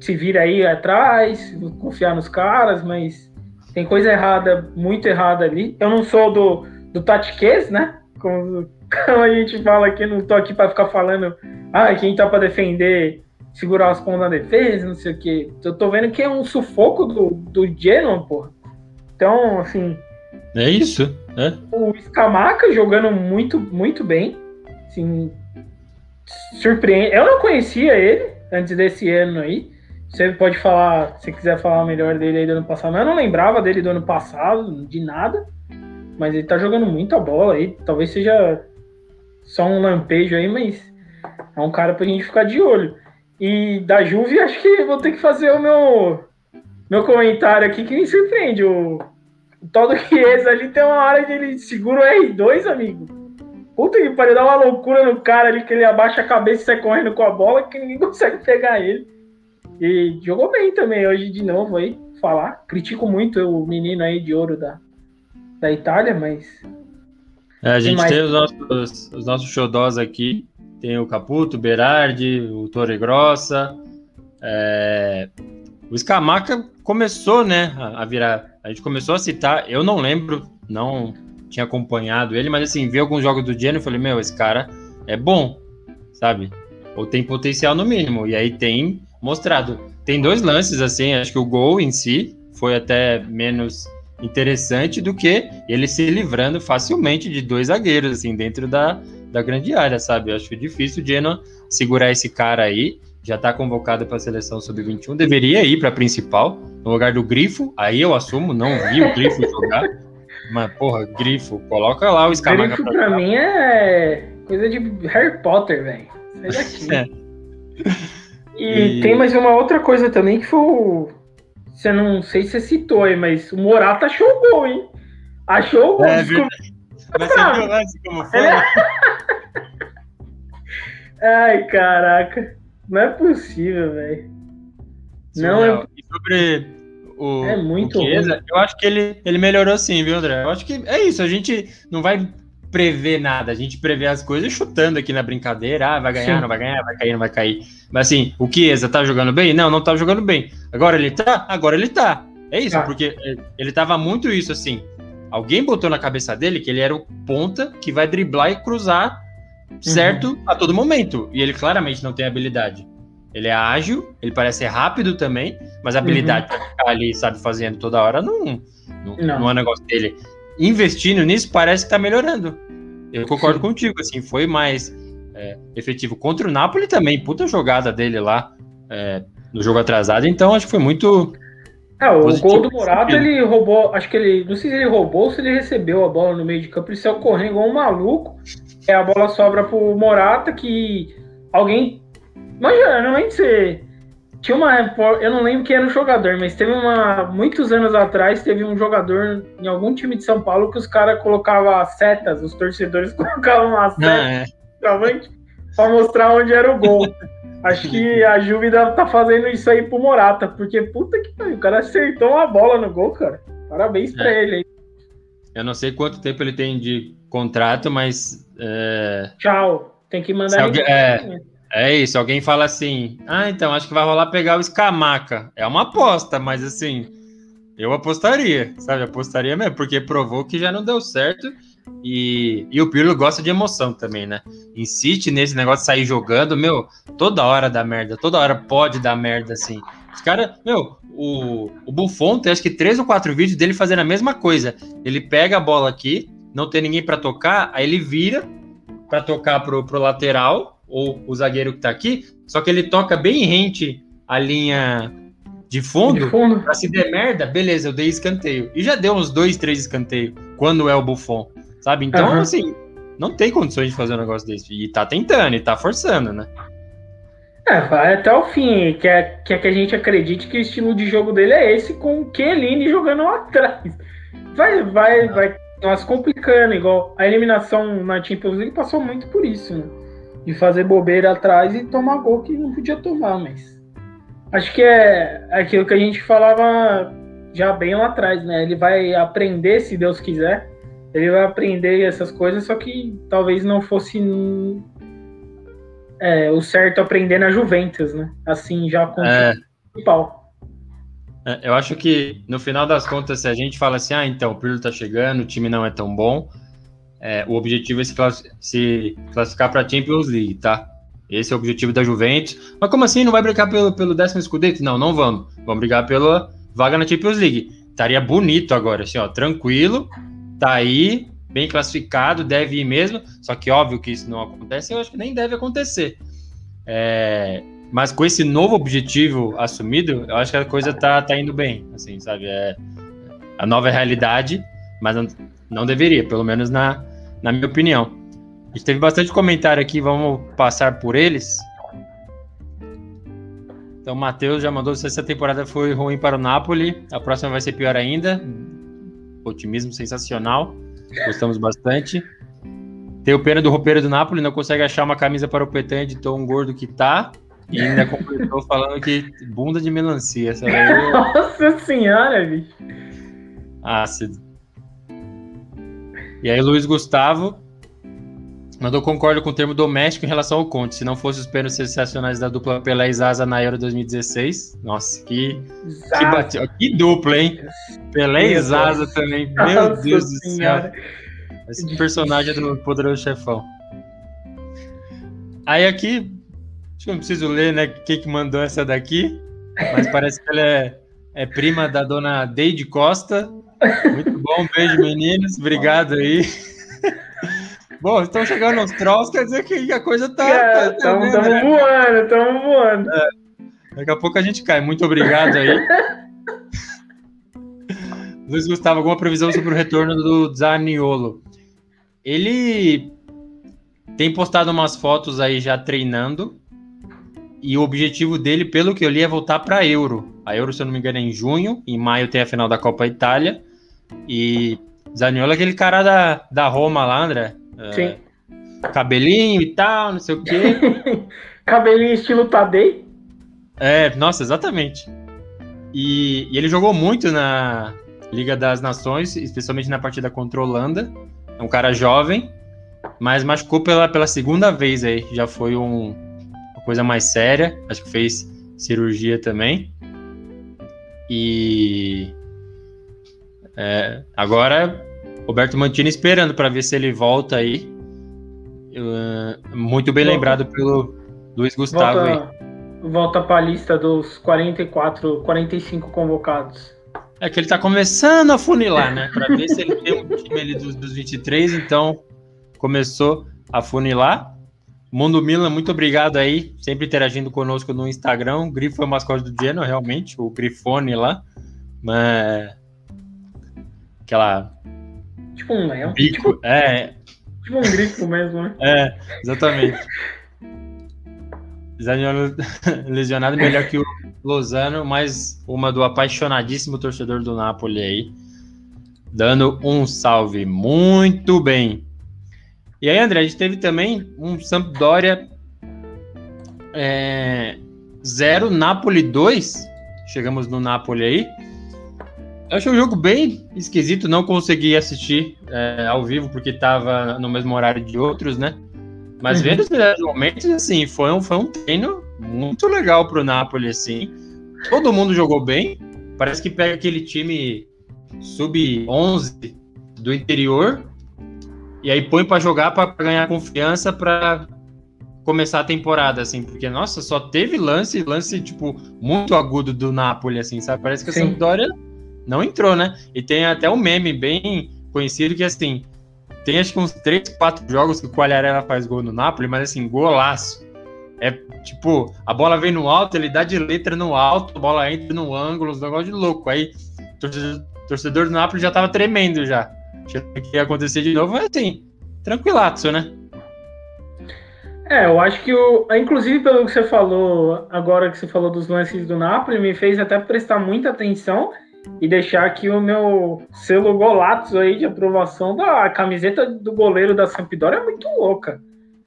se vira aí atrás, confiar nos caras, mas tem coisa errada, muito errada ali. Eu não sou do, do tatiquês, né? Como, como, a gente fala aqui, não tô aqui para ficar falando, ah, quem tá para defender, segurar as pontas na defesa, não sei o quê. Eu tô vendo que é um sufoco do, do Genoa, porra. Então, assim. É isso, né? O Scamaca jogando muito, muito bem. Assim, surpreende. Eu não conhecia ele antes desse ano aí. Você pode falar, se quiser falar melhor dele aí do ano passado. Eu não lembrava dele do ano passado, de nada. Mas ele tá jogando muita bola aí. Talvez seja só um lampejo aí, mas é um cara pra gente ficar de olho. E da Juve, acho que vou ter que fazer o meu, meu comentário aqui que me surpreende. O, o tal do Chiesa ali tem uma hora que ele segura o R2, amigo. Puta que pariu, dá uma loucura no cara ali que ele abaixa a cabeça e sai correndo com a bola que ninguém [laughs] consegue pegar ele. E jogou bem também hoje de novo aí, falar. Critico muito o menino aí de ouro da, da Itália, mas. É, a gente tem, tem os, nossos, os nossos xodós aqui. Tem o Caputo, o Berardi, o Torre Grossa. É... O Scamaca começou, né, a virar. A gente começou a citar. Eu não lembro, não tinha acompanhado ele, mas assim, vi alguns jogos do Geno e falei: Meu, esse cara é bom, sabe? Ou tem potencial no mínimo. E aí tem mostrado. Tem dois lances, assim, acho que o gol em si foi até menos interessante do que ele se livrando facilmente de dois zagueiros, assim, dentro da, da grande área, sabe? Eu acho difícil o Genoa segurar esse cara aí. Já tá convocado para a seleção sub-21, deveria ir para a principal, no lugar do Grifo. Aí eu assumo, não vi o Grifo jogar. [laughs] Mas, porra, Grifo, coloca lá o Scamaca. Grifo pra, pra mim é coisa de Harry Potter, velho. Sai daqui. [laughs] É. E, e, tem mais uma outra coisa também que foi o. Você não sei se você citou aí, mas o Morata achou o gol, hein? Achou o gol. É. Mas você viu lance como foi? É. [laughs] Ai, caraca. Não é possível, velho. Não é. E sobre o. É muito o Chiesa, Eu acho que ele, ele melhorou sim, viu, André? Eu acho que é isso. A gente não vai prever nada, a gente prevê as coisas chutando aqui na brincadeira, ah, vai ganhar, Sim. não vai ganhar, vai cair, não vai cair. Mas assim, o Chiesa tá jogando bem? Não, não tá jogando bem. Agora ele tá? Agora ele tá. É isso, ah. porque ele tava muito isso assim. Alguém botou na cabeça dele que ele era o ponta que vai driblar e cruzar certo uhum. a todo momento. E ele claramente não tem habilidade. Ele é ágil, ele parece rápido também, mas a habilidade uhum. pra ficar ali, sabe, fazendo toda hora não, não, não. não é negócio dele investindo nisso, parece que tá melhorando. Eu concordo Sim. contigo, assim, foi mais é, efetivo. Contra o Napoli também, puta jogada dele lá é, no jogo atrasado, então acho que foi muito. É, o gol do Morata, ele roubou, acho que ele, não sei se ele roubou ou se ele recebeu a bola no meio de campo, ele saiu correndo igual um maluco. A bola sobra pro Morata, que alguém. Imagina, eu não lembro se. Tinha uma. Eu não lembro quem era o jogador, mas teve uma. Muitos anos atrás, teve um jogador em algum time de São Paulo que os caras colocavam setas, os torcedores [laughs] colocavam uma seta ah, é. pra mostrar onde era o gol. Acho que a Juve tá fazendo isso aí pro Morata, porque puta que pariu, o cara acertou uma bola no gol, cara. Parabéns pra é. ele aí. Eu não sei quanto tempo ele tem de contrato, mas. É... Tchau. Tem que mandar. Alguém, é, é isso. Alguém fala assim: ah, então acho que vai rolar pegar o Escamaca. É uma aposta, mas assim. Eu apostaria, sabe? Apostaria mesmo, porque provou que já não deu certo. E, e o Pirlo gosta de emoção também, né? Insiste nesse negócio de sair jogando, meu, toda hora dá merda, toda hora pode dar merda, assim. Os caras, meu, o, o Buffon tem acho que três ou quatro vídeos dele fazendo a mesma coisa. Ele pega a bola aqui, não tem ninguém para tocar, aí ele vira para tocar pro, pro lateral, ou o zagueiro que tá aqui, só que ele toca bem rente a linha de fundo, de fundo. pra se der merda, beleza, eu dei escanteio. E já deu uns dois, três escanteios quando é o Buffon, sabe? Então, uhum. assim, não tem condições de fazer um negócio desse. E tá tentando, e tá forçando, né? É, vai até o fim. Quer, quer que a gente acredite que o estilo de jogo dele é esse, com o Kelly jogando lá atrás. Vai, vai, vai nós complicando, igual a eliminação na Champions League passou muito por isso, né? De fazer bobeira atrás e tomar gol que não podia tomar, mas. Acho que é aquilo que a gente falava já bem lá atrás, né? Ele vai aprender, se Deus quiser. Ele vai aprender essas coisas, só que talvez não fosse é, o certo aprender na Juventus, né? Assim já com é. o principal. É, eu acho que no final das contas, se a gente fala assim, ah, então o Pirlo tá chegando, o time não é tão bom, é, o objetivo é se, se classificar para a Champions League, tá? Esse é o objetivo da Juventus. Mas como assim? Não vai brigar pelo, pelo décimo escudete? Não, não vamos. Vamos brigar pela vaga na Champions League. Estaria bonito agora, assim, ó, tranquilo, tá aí, bem classificado, deve ir mesmo. Só que óbvio que isso não acontece, eu acho que nem deve acontecer. É, mas com esse novo objetivo assumido, eu acho que a coisa tá, tá indo bem, assim, sabe? É a nova realidade, mas não, não deveria, pelo menos na, na minha opinião. A gente teve bastante comentário aqui, vamos passar por eles. Então, o Matheus já mandou se essa temporada foi ruim para o Napoli, a próxima vai ser pior ainda. Otimismo sensacional, gostamos bastante. Tem o pena do roupeiro do Napoli, não consegue achar uma camisa para o Petan de tão gordo que tá. E ainda completou falando que bunda de melancia. Sabe? [laughs] Nossa senhora, bicho. Ácido. E aí, Luiz Gustavo mandou concordo com o termo doméstico em relação ao Conte. Se não fosse os pênaltis sensacionais da dupla Pelé e Zaza na Euro 2016. Nossa, que, que, que dupla, hein? Pelé e Zaza também. Meu Nossa Deus do céu. Esse personagem do Poderoso Chefão. Aí aqui, Acho que não preciso ler, né? Quem que mandou essa daqui. Mas parece que ela é, é prima da dona Deide Costa. Muito bom, beijo, meninos. Obrigado aí. Bom, estão chegando os trolls, quer dizer que a coisa tá. Estamos tá, tá né? voando, estamos voando. É. Daqui a pouco a gente cai. Muito obrigado aí. [laughs] Luiz Gustavo, alguma previsão sobre o retorno do Zaniolo? Ele tem postado umas fotos aí já treinando. E o objetivo dele, pelo que eu li, é voltar para Euro. A Euro, se eu não me engano, é em junho. Em maio tem a final da Copa Itália. E Zaniolo é aquele cara da, da Roma lá, André. Sim. É, cabelinho e tal, não sei o quê. [laughs] cabelinho estilo Tadei? É, nossa, exatamente. E, e, ele jogou muito na Liga das Nações, especialmente na partida contra a Holanda. É um cara jovem, mas machucou pela, pela segunda vez aí. Já foi um, uma coisa mais séria. Acho que fez cirurgia também. E é, agora Roberto Mantini esperando para ver se ele volta aí. Uh, muito bem volta. lembrado pelo Luiz Gustavo volta, aí. Volta para a lista dos 44, 45 convocados. É que ele está começando a funilar, né? Para ver se ele tem um time ali dos, dos 23, então começou a funilar. Mundo Milan, muito obrigado aí, sempre interagindo conosco no Instagram. O Grifo é o mascote do Genoa, realmente, o Grifone lá. Mas. Aquela. Tipo um leão. Bico, tipo... é. tipo um grifo mesmo, né? É, exatamente. Zaniolo [laughs] lesionado melhor que o Lozano, mas uma do apaixonadíssimo torcedor do Napoli aí, dando um salve muito bem. E aí, André, a gente teve também um Sampdoria é, 0, Napoli 2. Chegamos no Napoli aí. Eu achei um jogo bem esquisito, não consegui assistir é, ao vivo porque estava no mesmo horário de outros, né? Mas uhum. vendo os melhores momentos, assim, foi um, foi um treino muito legal pro Napoli, assim. Todo mundo jogou bem. Parece que pega aquele time sub-11 do interior e aí põe para jogar para ganhar confiança para começar a temporada, assim, porque, nossa, só teve lance, lance, tipo, muito agudo do Napoli, assim, sabe? Parece que a Sampdoria não entrou, né? E tem até um meme bem conhecido que, assim, tem acho que uns 3, 4 jogos que o Quagliarella faz gol no Napoli, mas, assim, golaço. É, tipo, a bola vem no alto, ele dá de letra no alto, a bola entra no ângulo, uns negócios de louco. Aí, torcedor, torcedor do Napoli já tava tremendo já. Achando que acontecer de novo, mas, assim, tranquilaço, né? É, eu acho que o. Inclusive, pelo que você falou, agora que você falou dos lances do Napoli, me fez até prestar muita atenção e deixar aqui o meu selo Golatos aí de aprovação da camiseta do goleiro da Sampdoria é muito louca.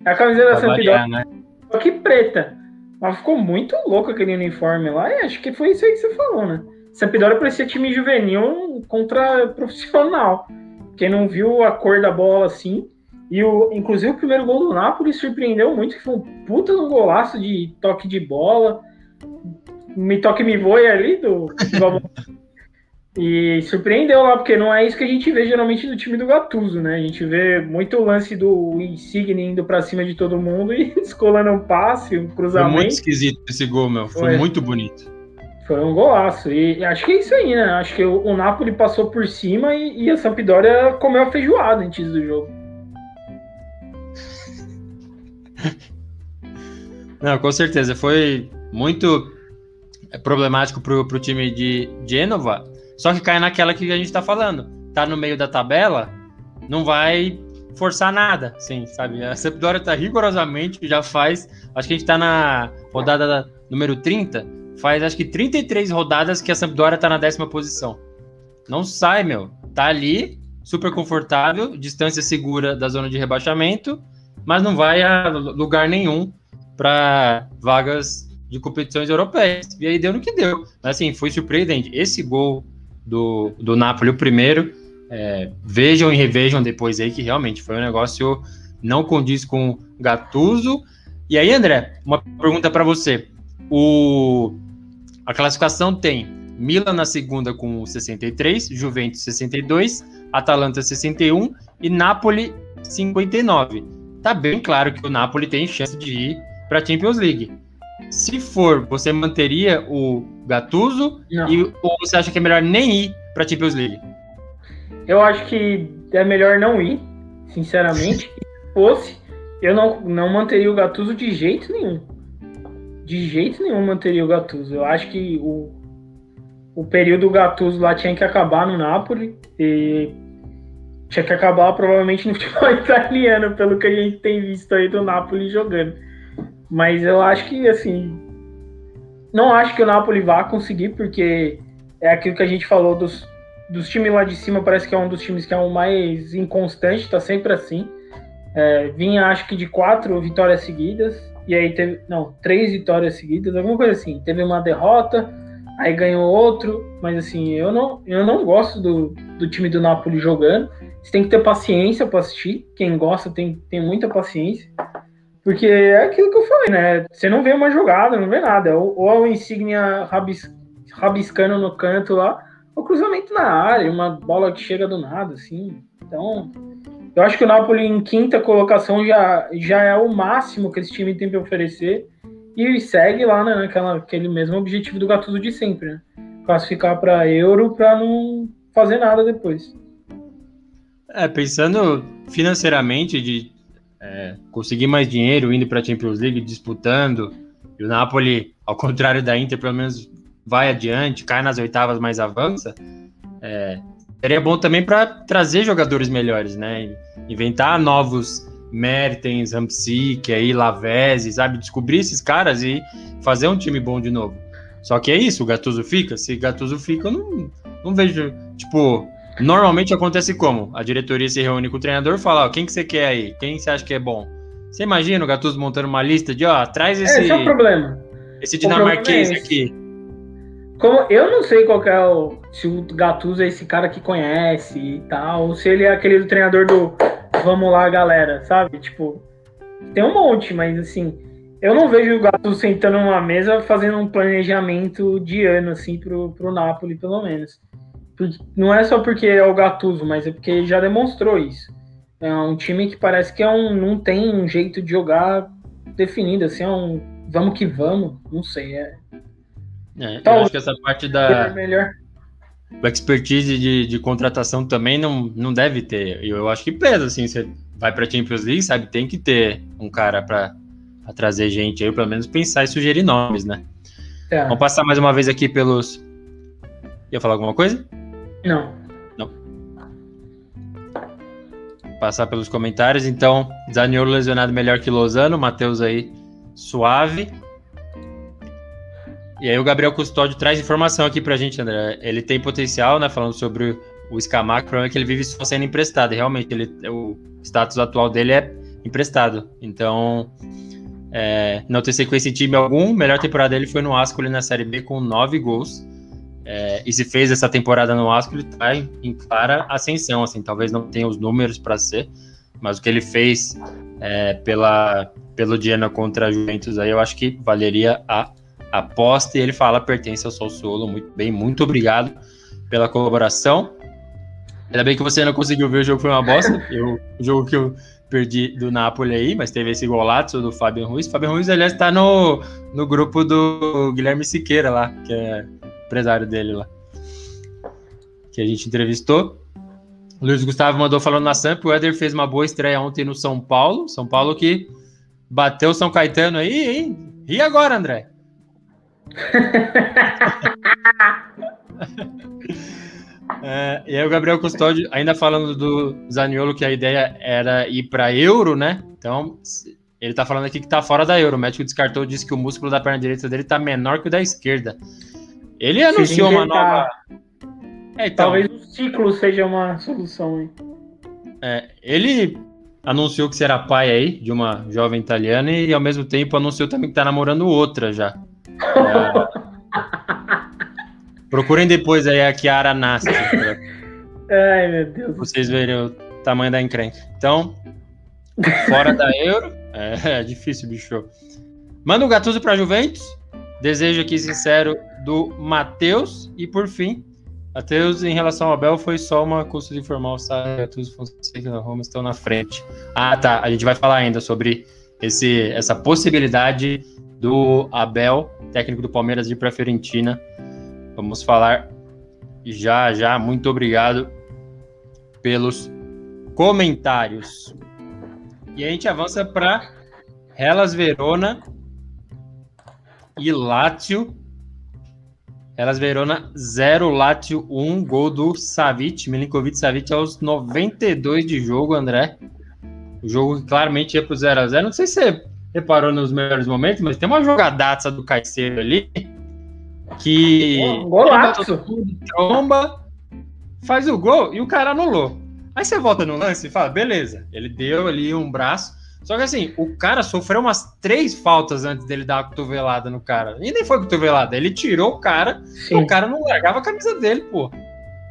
A camiseta da Sampdoria, né? só que preta. Mas ficou muito louco aquele uniforme lá e acho que foi isso aí que você falou, né? Sampdoria parecia time juvenil contra profissional. Quem não viu a cor da bola assim, e o, inclusive o primeiro gol do Napoli surpreendeu muito, que foi um puta no golaço de toque de bola. Me toque me voe ali do, E surpreendeu lá, porque não é isso que a gente vê geralmente do time do Gattuso, né? A gente vê muito lance do Insigne indo pra cima de todo mundo e [laughs] descolando um passe, um cruzamento. Foi muito esquisito esse gol, meu. Foi, Foi. muito bonito. Foi um golaço. E acho que é isso aí, né? Acho que o, o Napoli passou por cima e, e a Sampdoria comeu a feijoada antes do jogo. [laughs] Não, com certeza. Foi muito problemático para o time de Genova. Só que cai naquela que a gente está falando. Tá no meio da tabela, não vai forçar nada, sim, sabe? A Sampdoria tá rigorosamente, já faz, acho que a gente tá na rodada número 30, faz acho que 33 rodadas que a Sampdoria tá na décima posição. Não sai, meu. Tá ali, super confortável, distância segura da zona de rebaixamento, mas não vai a lugar nenhum para vagas de competições europeias. E aí deu no que deu. Mas assim, foi surpreendente. Esse gol do, do Napoli, o primeiro, é, vejam e revejam depois aí que realmente foi um negócio não condiz com Gattuso. E aí, André, uma pergunta para você. O, a classificação tem Milan na segunda com 63, Juventus 62, Atalanta 61 e Napoli 59 tá bem claro que o Napoli tem chance de ir para a Champions League. Se for, você manteria o Gattuso e, ou você acha que é melhor nem ir para a Champions League? Eu acho que é melhor não ir, sinceramente. [laughs] Se fosse, eu não, não manteria o Gattuso de jeito nenhum. De jeito nenhum manteria o Gattuso. Eu acho que o, o período Gattuso lá tinha que acabar no Napoli. E tinha que acabar provavelmente no [laughs] futebol italiano, pelo que a gente tem visto aí do Napoli jogando. Mas eu acho que, assim, não acho que o Napoli vá conseguir, porque é aquilo que a gente falou dos, dos times lá de cima, parece que é um dos times que é o mais inconstante, tá sempre assim. É, vinha, acho que de quatro vitórias seguidas, e aí teve, não, três vitórias seguidas, alguma coisa assim. Teve uma derrota, aí ganhou outro, mas assim, eu não, eu não gosto do, do time do Napoli jogando. Você tem que ter paciência para assistir. Quem gosta tem, tem muita paciência. Porque é aquilo que eu falei, né? Você não vê uma jogada, não vê nada. Ou, a insígnia rabis, rabiscando no canto lá, ou cruzamento na área, uma bola que chega do nada, assim. Então, eu acho que o Napoli em quinta colocação já, já é o máximo que esse time tem para oferecer. E segue lá né, naquela, aquele mesmo objetivo do Gattuso de sempre, né? Classificar para Euro para não fazer nada depois. É, pensando financeiramente de é, conseguir mais dinheiro indo para a Champions League, disputando, e o Napoli, ao contrário da Inter, pelo menos vai adiante, cai nas oitavas, mas avança. É, seria bom também para trazer jogadores melhores, né? Inventar novos Mertens, Ramsik, aí, Lavezzi, sabe? Descobrir esses caras e fazer um time bom de novo. Só que é isso, o Gattuso fica. Se Gattuso fica, eu não, não vejo. Tipo, normalmente acontece como? A diretoria se reúne com o treinador e fala: ó, quem que você quer aí? Quem você acha que é bom? Você imagina o Gattuso montando uma lista de, ó, traz esse. Esse é o problema. Esse dinamarquês é aqui. Como, eu não sei qual é o. Se o Gattuso é esse cara que conhece e tal, ou se ele é aquele do treinador do vamos lá, galera, sabe? Tipo, tem um monte, mas assim, eu não vejo o Gattuso sentando numa mesa fazendo um planejamento de ano, assim, pro, pro Napoli, pelo menos. Não é só porque é o Gattuso, mas é porque ele já demonstrou isso. É um time que parece que é um, não tem um jeito de jogar definido, assim, é um vamos que vamos, não sei. É, é eu acho que essa parte da. É expertise de, de contratação também não, não deve ter. Eu, eu acho que pesa, assim, você vai para Champions League, sabe? Tem que ter um cara para trazer gente aí, pelo menos pensar e sugerir nomes, né? É. Vamos passar mais uma vez aqui pelos. Ia falar alguma coisa? Não passar pelos comentários. Então, Zaniolo lesionado melhor que Lozano, Matheus aí suave. E aí o Gabriel Custódio traz informação aqui pra gente, André. Ele tem potencial, né? Falando sobre o Scamac, o problema é que ele vive só sendo emprestado. realmente, ele, o status atual dele é emprestado. Então, é, não tem sequência em time algum. Melhor temporada dele foi no Ascoli na Série B com nove gols. É, e se fez essa temporada no Asco, ele está em, em, clara ascensão, assim, talvez não tenha os números para ser, mas o que ele fez é, pela, pelo Diana contra a Juventus aí, eu acho que valeria a aposta, e ele fala, pertence ao Solo, muito bem, muito obrigado pela colaboração. Ainda bem que você não conseguiu ver o jogo, foi uma bosta, [laughs] eu, o jogo que eu perdi do Napoli aí, mas teve esse golaço do Fábio Ruiz. Fábio Ruiz, aliás, está no, no grupo do Guilherme Siqueira lá, que é empresário dele lá, que a gente entrevistou. Luiz Gustavo mandou falando na Samp, o Éder fez uma boa estreia ontem no São Paulo, São Paulo que bateu o São Caetano aí, hein? E agora, André? [laughs] é, e aí o Gabriel Custódio, ainda falando do Zaniolo, que a ideia era ir para Euro, né? Então, ele tá falando aqui que tá fora da Euro. O médico descartou, disse que o músculo da perna direita dele tá menor que o da esquerda. Ele anunciou uma nova. É, então, Talvez o ciclo seja uma solução. Hein? É, ele anunciou que será pai aí de uma jovem italiana e ao mesmo tempo anunciou também que tá namorando outra já. É... [laughs] Procurem depois aí a Chiara Nasti. Ai, meu Deus. Vocês verem o tamanho da encrenca. Então, fora da Euro, [laughs] é, é difícil, bicho. Manda o Gattuso pra Juventus. Desejo aqui sincero do Matheus. E por fim, Matheus, em relação ao Abel, foi só uma consulta informal. Matheus Fonseca e Roma estão na frente. Ah, tá. A gente vai falar ainda sobre esse, essa possibilidade do Abel, técnico do Palmeiras, ir para Fiorentina. Vamos falar já, já. Muito obrigado pelos comentários. E a gente avança para Hellas Verona e Lazio Elas Verona 0, Lazio 1, gol do Savic, Milinkovic Savic aos 92 de jogo, André. O jogo claramente ia pro 0x0. Não sei se você reparou nos melhores momentos, mas tem uma jogadaça do Caicedo ali que golaço. tromba, faz o gol e o cara anulou. Aí você volta no lance e fala, beleza, ele deu ali um braço, só que assim, o cara sofreu umas três faltas antes dele dar a cotovelada no cara. E nem foi cotovelada, ele tirou o cara Sim. e o cara não largava a camisa dele, pô.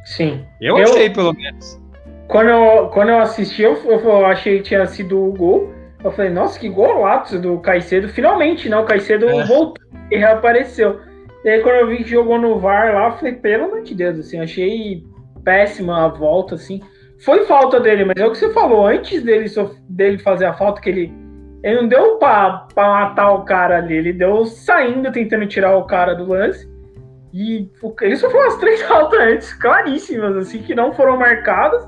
Sim. Eu, eu achei, pelo menos. Quando eu, quando eu assisti, eu, eu achei que tinha sido o gol. Eu falei, nossa, que golaço do Caicedo. Finalmente, né? O Caicedo é. voltou e reapareceu. E aí, quando eu vi que jogou no VAR lá, eu falei, pelo amor de Deus, assim, achei péssima a volta, assim. Foi falta dele, mas é o que você falou. Antes dele, dele fazer a falta, que ele, ele não deu pra, pra matar o cara ali, ele deu saindo, tentando tirar o cara do lance. E ele foi umas três [laughs] faltas antes, claríssimas, assim, que não foram marcadas.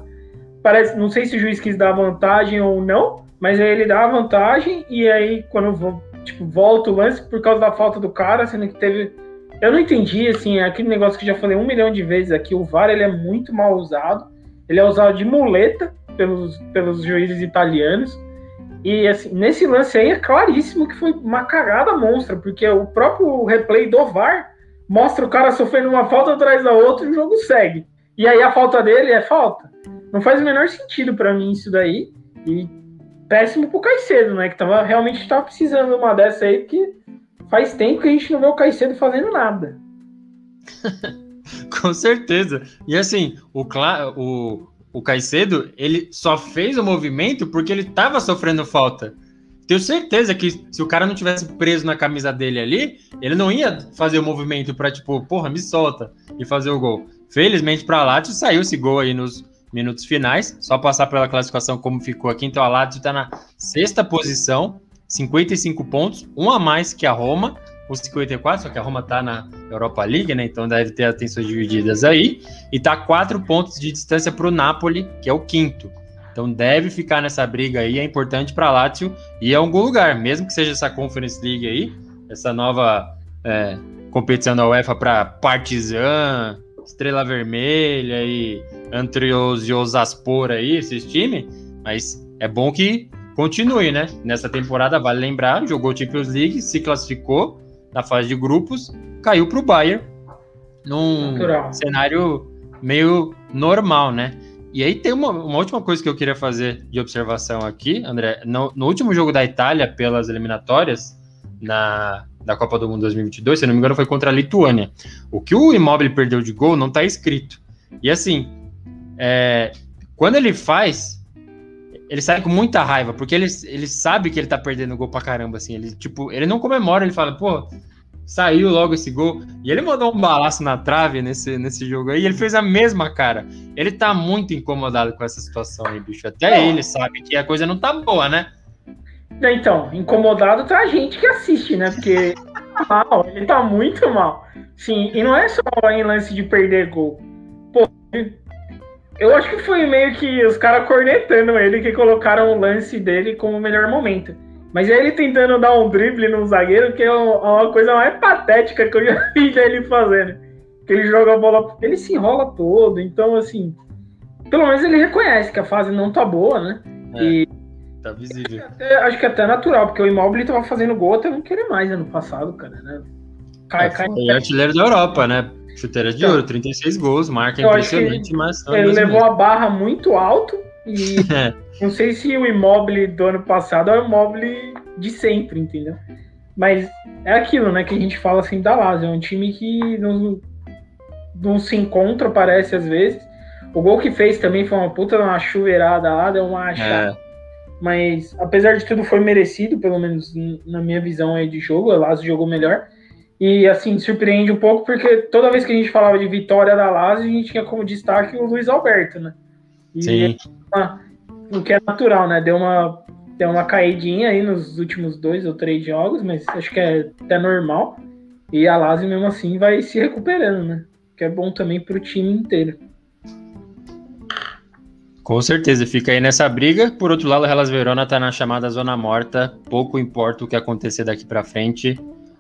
Parece, não sei se o juiz quis dar vantagem ou não, mas aí ele dá a vantagem e aí quando tipo, volta o lance por causa da falta do cara, sendo que teve eu não entendi, assim, aquele negócio que já falei um milhão de vezes aqui, o VAR ele é muito mal usado, ele é usado de muleta pelos, pelos juízes italianos, e assim, nesse lance aí é claríssimo que foi uma cagada monstra, porque o próprio replay do VAR mostra o cara sofrendo uma falta atrás da outra e o jogo segue. E aí a falta dele é falta. Não faz o menor sentido para mim isso daí. E péssimo pro Caicedo, né? Que tava, realmente tava precisando de uma dessa aí, porque faz tempo que a gente não vê o Caicedo fazendo nada. [laughs] [laughs] Com certeza. E assim, o, o, o Caicedo, ele só fez o movimento porque ele tava sofrendo falta. Tenho certeza que se o cara não tivesse preso na camisa dele ali, ele não ia fazer o movimento para tipo, porra, me solta e fazer o gol. Felizmente para Lazio saiu esse gol aí nos minutos finais. Só passar pela classificação como ficou aqui. Então a Lazio está na sexta posição, 55 pontos, um a mais que a Roma, com 54, só que a Roma está na Europa League, né? Então deve ter atenções divididas aí. E tá quatro pontos de distância para o Napoli, que é o quinto. Então deve ficar nessa briga aí, é importante para Lazio ir a algum lugar, mesmo que seja essa Conference League aí, essa nova é, competição da UEFA para Partizan, Estrela Vermelha e Antrios e Osaspor aí, esses times, mas é bom que continue, né? Nessa temporada, vale lembrar, jogou Champions League, se classificou na fase de grupos, caiu para o Bayern num Natural. cenário meio normal, né? E aí tem uma, uma, última coisa que eu queria fazer de observação aqui, André. No, no último jogo da Itália pelas eliminatórias, na, da Copa do Mundo 2022, se não me engano, foi contra a Lituânia. O que o Immobile perdeu de gol não está escrito. E assim, é, quando ele faz, ele sai com muita raiva, porque ele, ele sabe que ele tá perdendo gol pra caramba, assim. Ele, tipo, ele não comemora, ele fala, pô, saiu logo esse gol. E ele mandou um balaço na trave nesse, nesse jogo aí, e ele fez a mesma cara. Ele tá muito incomodado com essa situação aí, bicho. Até ele sabe que a coisa não tá boa, né? Então, incomodado tá a gente que assiste, né? Porque tá mal, ele tá muito mal. Sim, e não é só em lance de perder gol. Pô, eu acho que foi meio que os caras cornetando ele que colocaram o lance dele como o melhor momento. Mas ele tentando dar um drible no zagueiro, que é uma coisa mais patética que eu já [laughs] vi ele fazendo. Que ele joga a bola, ele se enrola todo. Então, assim, pelo menos ele reconhece que a fase não tá boa, né? É. E Tá visível. Até, acho que é até natural, porque o Immobile tava fazendo gol até não querer mais ano passado, cara, né? Cai, é, cai, foi artilheiro da Europa, né? Chuteira de então, ouro, 36 gols, marca impressionante, mas... Ele levou a barra muito alto e [laughs] não sei se o Immobile do ano passado é o Immobile de sempre, entendeu? Mas é aquilo, né, que a gente fala assim da Lazio, é um time que não, não se encontra, parece, às vezes. O gol que fez também foi uma puta uma chuveirada lá, deu uma achada. É mas apesar de tudo foi merecido, pelo menos na minha visão aí de jogo, o Lazio jogou melhor. E assim, surpreende um pouco porque toda vez que a gente falava de vitória da Lazio, a gente tinha como destaque o Luiz Alberto, né? E Sim. Ah, o que é natural, né? Deu uma, deu uma caidinha aí nos últimos dois ou três jogos, mas acho que é até normal. E a Lazio mesmo assim vai se recuperando, né? Que é bom também para o time inteiro. Com certeza, fica aí nessa briga. Por outro lado, o Hellas Verona tá na chamada zona morta. Pouco importa o que acontecer daqui para frente.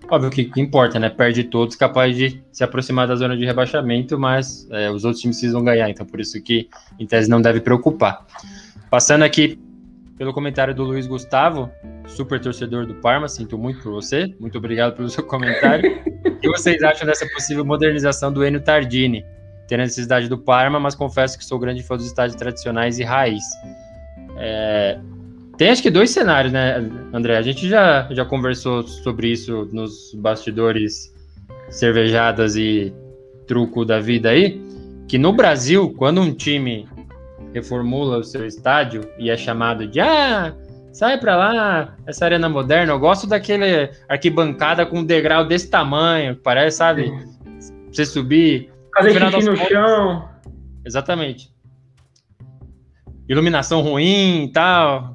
Óbvio que, que importa, né? Perde todos, capaz de se aproximar da zona de rebaixamento, mas é, os outros times precisam ganhar, então por isso que, em tese, não deve preocupar. Passando aqui pelo comentário do Luiz Gustavo, super torcedor do Parma, sinto muito por você, muito obrigado pelo seu comentário. o que vocês acham dessa possível modernização do Enio Tardini? ter a necessidade do Parma, mas confesso que sou grande fã dos estádios tradicionais e raiz. É, tem acho que dois cenários, né, André? A gente já, já conversou sobre isso nos bastidores cervejadas e truco da vida aí, que no Brasil, quando um time reformula o seu estádio e é chamado de ah, sai pra lá, essa arena moderna, eu gosto daquele arquibancada com um degrau desse tamanho, parece, sabe? Você subir Fazer no chão. Exatamente. Iluminação ruim e tal.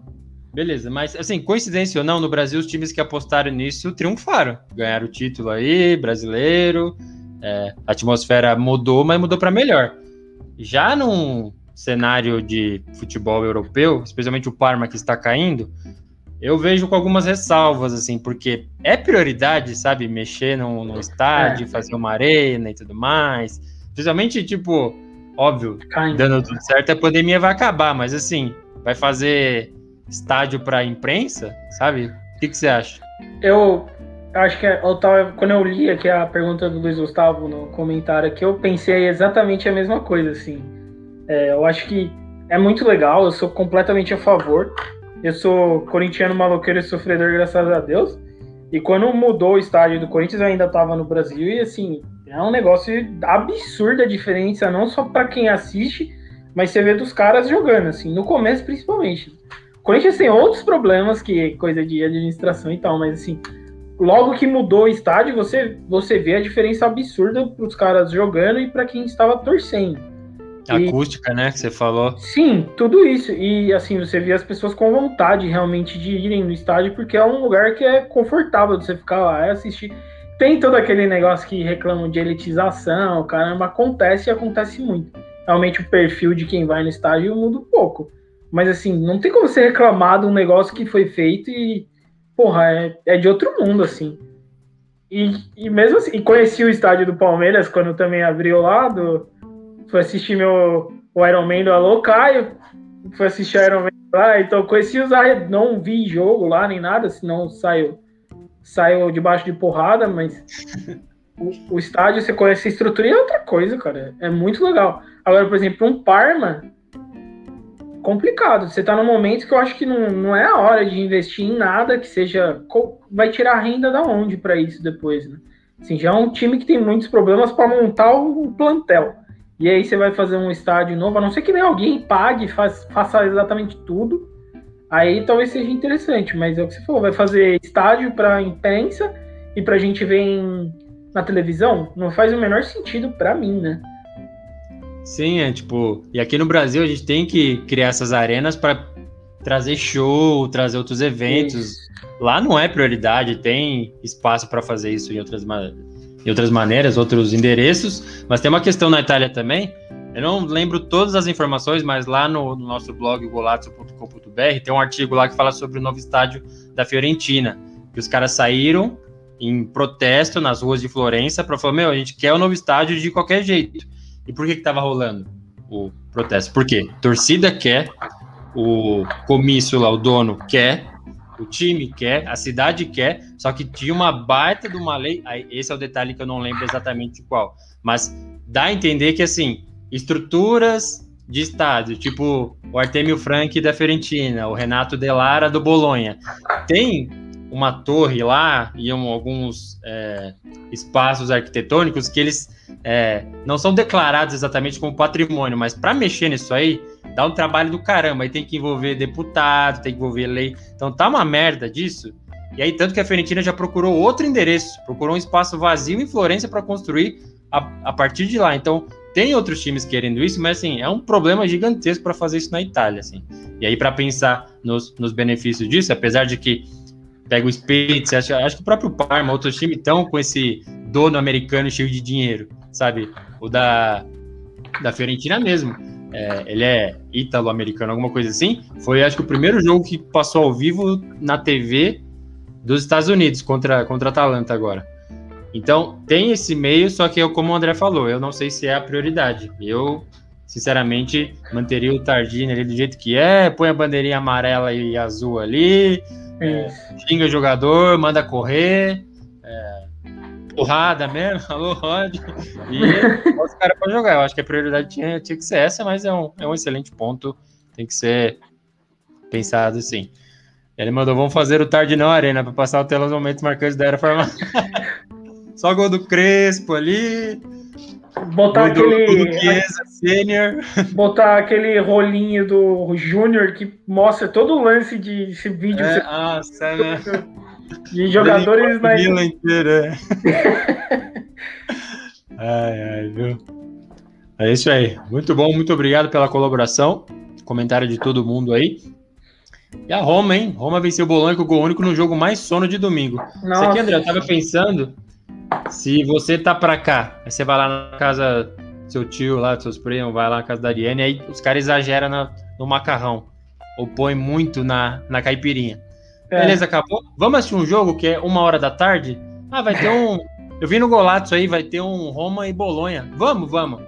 Beleza, mas assim, coincidência ou não, no Brasil os times que apostaram nisso triunfaram. Ganharam o título aí, brasileiro. É, a atmosfera mudou, mas mudou para melhor. Já num cenário de futebol europeu, especialmente o Parma que está caindo, eu vejo com algumas ressalvas, assim, porque é prioridade, sabe, mexer no, no estádio, é. fazer uma arena e tudo mais. Principalmente, tipo, óbvio, dando tudo certo, a pandemia vai acabar, mas assim, vai fazer estádio para imprensa, sabe? O que, que você acha? Eu acho que eu tava, quando eu li aqui a pergunta do Luiz Gustavo no comentário aqui, eu pensei exatamente a mesma coisa, assim. É, eu acho que é muito legal, eu sou completamente a favor. Eu sou corintiano maloqueiro e sofredor, graças a Deus. E quando mudou o estádio do Corinthians, eu ainda estava no Brasil e assim, é um negócio absurda a diferença, não só para quem assiste, mas você vê dos caras jogando, assim, no começo principalmente. Corinthians tem outros problemas que é coisa de administração e tal, mas assim, logo que mudou o estádio, você, você vê a diferença absurda para os caras jogando e para quem estava torcendo. E, acústica, né, que você falou. Sim, tudo isso. E assim, você vê as pessoas com vontade realmente de irem no estádio, porque é um lugar que é confortável de você ficar lá e assistir. Tem todo aquele negócio que reclamam de elitização, caramba, acontece e acontece muito. Realmente o perfil de quem vai no estádio muda um pouco. Mas assim, não tem como você reclamar de um negócio que foi feito e, porra, é, é de outro mundo, assim. E, e mesmo assim, conheci o estádio do Palmeiras quando também abriu lá, do, fui assistir meu, o Iron Man do Alô Caio, fui assistir o Iron Man lá, então conheci os não vi jogo lá nem nada, senão saiu, saiu debaixo de porrada, mas o, o, estádio, você conhece a estrutura e é outra coisa, cara, é muito legal. Agora, por exemplo, um Parma, complicado, você tá num momento que eu acho que não, não é a hora de investir em nada que seja, vai tirar renda da onde para isso depois, né? Assim, já é um time que tem muitos problemas para montar o plantel. E aí você vai fazer um estádio novo, a não ser que nem alguém pague, faz, faça exatamente tudo. Aí talvez seja interessante, mas é o que você falou, vai fazer estádio para imprensa e para a gente ver em, na televisão, não faz o menor sentido para mim, né? Sim, é tipo, e aqui no Brasil a gente tem que criar essas arenas para trazer show, trazer outros eventos. Lá não é prioridade, tem espaço para fazer isso em outras em outras maneiras, outros endereços, mas tem uma questão na Itália também. Eu não lembro todas as informações, mas lá no, no nosso blog golazzo.com.br tem um artigo lá que fala sobre o novo estádio da Fiorentina, que os caras saíram em protesto nas ruas de Florença para falar: meu, a gente quer o novo estádio de qualquer jeito. E por que que tava rolando o protesto? Por quê? Torcida quer, o comício lá, o dono quer, o time quer, a cidade quer, só que tinha uma baita de uma lei. Esse é o detalhe que eu não lembro exatamente qual. Mas dá a entender que, assim, estruturas de estádio, tipo o Artemio Frank da Fiorentina, o Renato Delara do Bolonha, tem uma torre lá e um, alguns é, espaços arquitetônicos que eles é, não são declarados exatamente como patrimônio, mas para mexer nisso aí, dá um trabalho do caramba. Aí tem que envolver deputado, tem que envolver lei. Então tá uma merda disso. E aí, tanto que a Fiorentina já procurou outro endereço, procurou um espaço vazio em Florença para construir a, a partir de lá. Então, tem outros times querendo isso, mas assim, é um problema gigantesco para fazer isso na Itália, assim. E aí, para pensar nos, nos benefícios disso, apesar de que pega o Spitz, acho, acho que o próprio Parma, outros times estão com esse dono americano cheio de dinheiro, sabe? O da, da Fiorentina mesmo é, ele é ítalo-americano, alguma coisa assim. Foi, acho que, o primeiro jogo que passou ao vivo na TV dos Estados Unidos contra, contra a Atalanta agora. Então, tem esse meio, só que eu, como o André falou, eu não sei se é a prioridade. Eu, sinceramente, manteria o Tardini ali do jeito que é, põe a bandeirinha amarela e azul ali, é, xinga o jogador, manda correr, porrada mesmo, [laughs] alô, Rod. E [laughs] os caras para jogar. Eu acho que a prioridade tinha, tinha que ser essa, mas é um, é um excelente ponto. Tem que ser pensado sim. Ele mandou, vamos fazer o tarde não arena para passar o tela nos momentos marcantes da era formal. [laughs] Só gol do Crespo ali. Botar aquele. Do Chiesa, senior. Botar aquele rolinho do Júnior que mostra todo o lance de esse vídeo. É, nossa, né? [laughs] De jogadores na vila inteira. É. [laughs] ai, ai, viu? É isso aí. Muito bom, muito obrigado pela colaboração. Comentário de todo mundo aí. E a Roma, hein? Roma venceu o Bolonha com o gol único no jogo mais sono de domingo. Nossa. Isso aqui, André, eu tava pensando. Se você tá pra cá, aí você vai lá na casa do seu tio, lá, dos seus primos, vai lá na casa da Ariane, aí os caras exageram na, no macarrão. Ou põe muito na, na caipirinha. É. Beleza, acabou. Vamos assistir um jogo que é uma hora da tarde? Ah, vai ter um. Eu vi no Golato aí, vai ter um Roma e Bolonha. Vamos, vamos.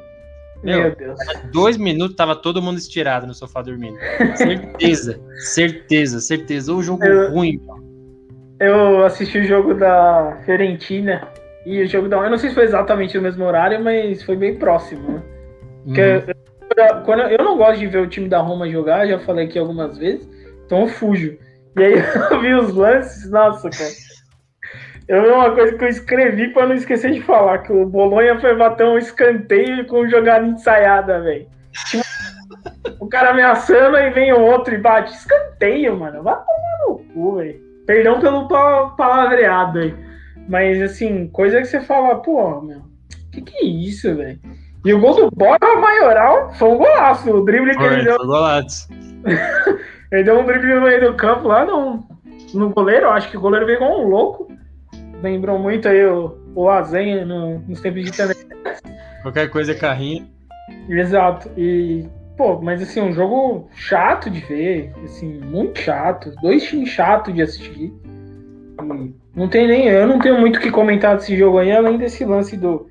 Meu, Meu Deus. Dois minutos, tava todo mundo estirado no sofá dormindo. Certeza, certeza, certeza. O jogo eu, ruim. Eu assisti o jogo da Fiorentina e o jogo da. Eu não sei se foi exatamente no mesmo horário, mas foi bem próximo, né? Porque uhum. eu, quando eu, eu não gosto de ver o time da Roma jogar, já falei aqui algumas vezes, então eu fujo. E aí [laughs] eu vi os lances, nossa, cara. Eu vi uma coisa que eu escrevi para não esquecer de falar, que o Bolonha foi bater um escanteio com jogada ensaiada, velho. O cara ameaçando e vem o outro e bate. Escanteio, mano. Vai tomar no cu, velho. Perdão pelo palavreado aí. Mas, assim, coisa que você fala, pô, meu, que que é isso, velho? E o gol do Borja Maioral foi um golaço. O drible que ele deu. Golaço. [laughs] ele deu um drible no meio do campo lá no, no goleiro. Acho que o goleiro veio igual um louco lembrou muito aí o, o Azenha no, nos tempos de internet. Qualquer coisa é carrinho. Exato. E, pô, mas assim, um jogo chato de ver, assim, muito chato. Dois times chatos de assistir. E não tem nem. Eu não tenho muito o que comentar desse jogo aí, além desse lance do,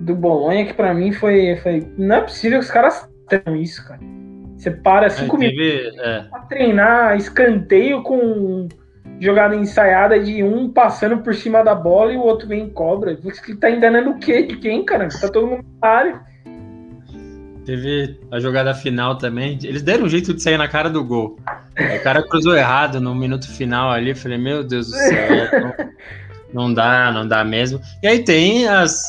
do Bolonha, que pra mim foi, foi. Não é possível que os caras tenham isso, cara. Você para cinco minutos é. pra treinar escanteio com jogada ensaiada de um passando por cima da bola e o outro vem em cobra. Você tá enganando o quê? De quem, cara? Tá todo mundo na área. Teve a jogada final também. Eles deram um jeito de sair na cara do gol. O cara cruzou errado no minuto final ali. Falei, meu Deus do céu. não, não dá, não dá mesmo. E aí tem as,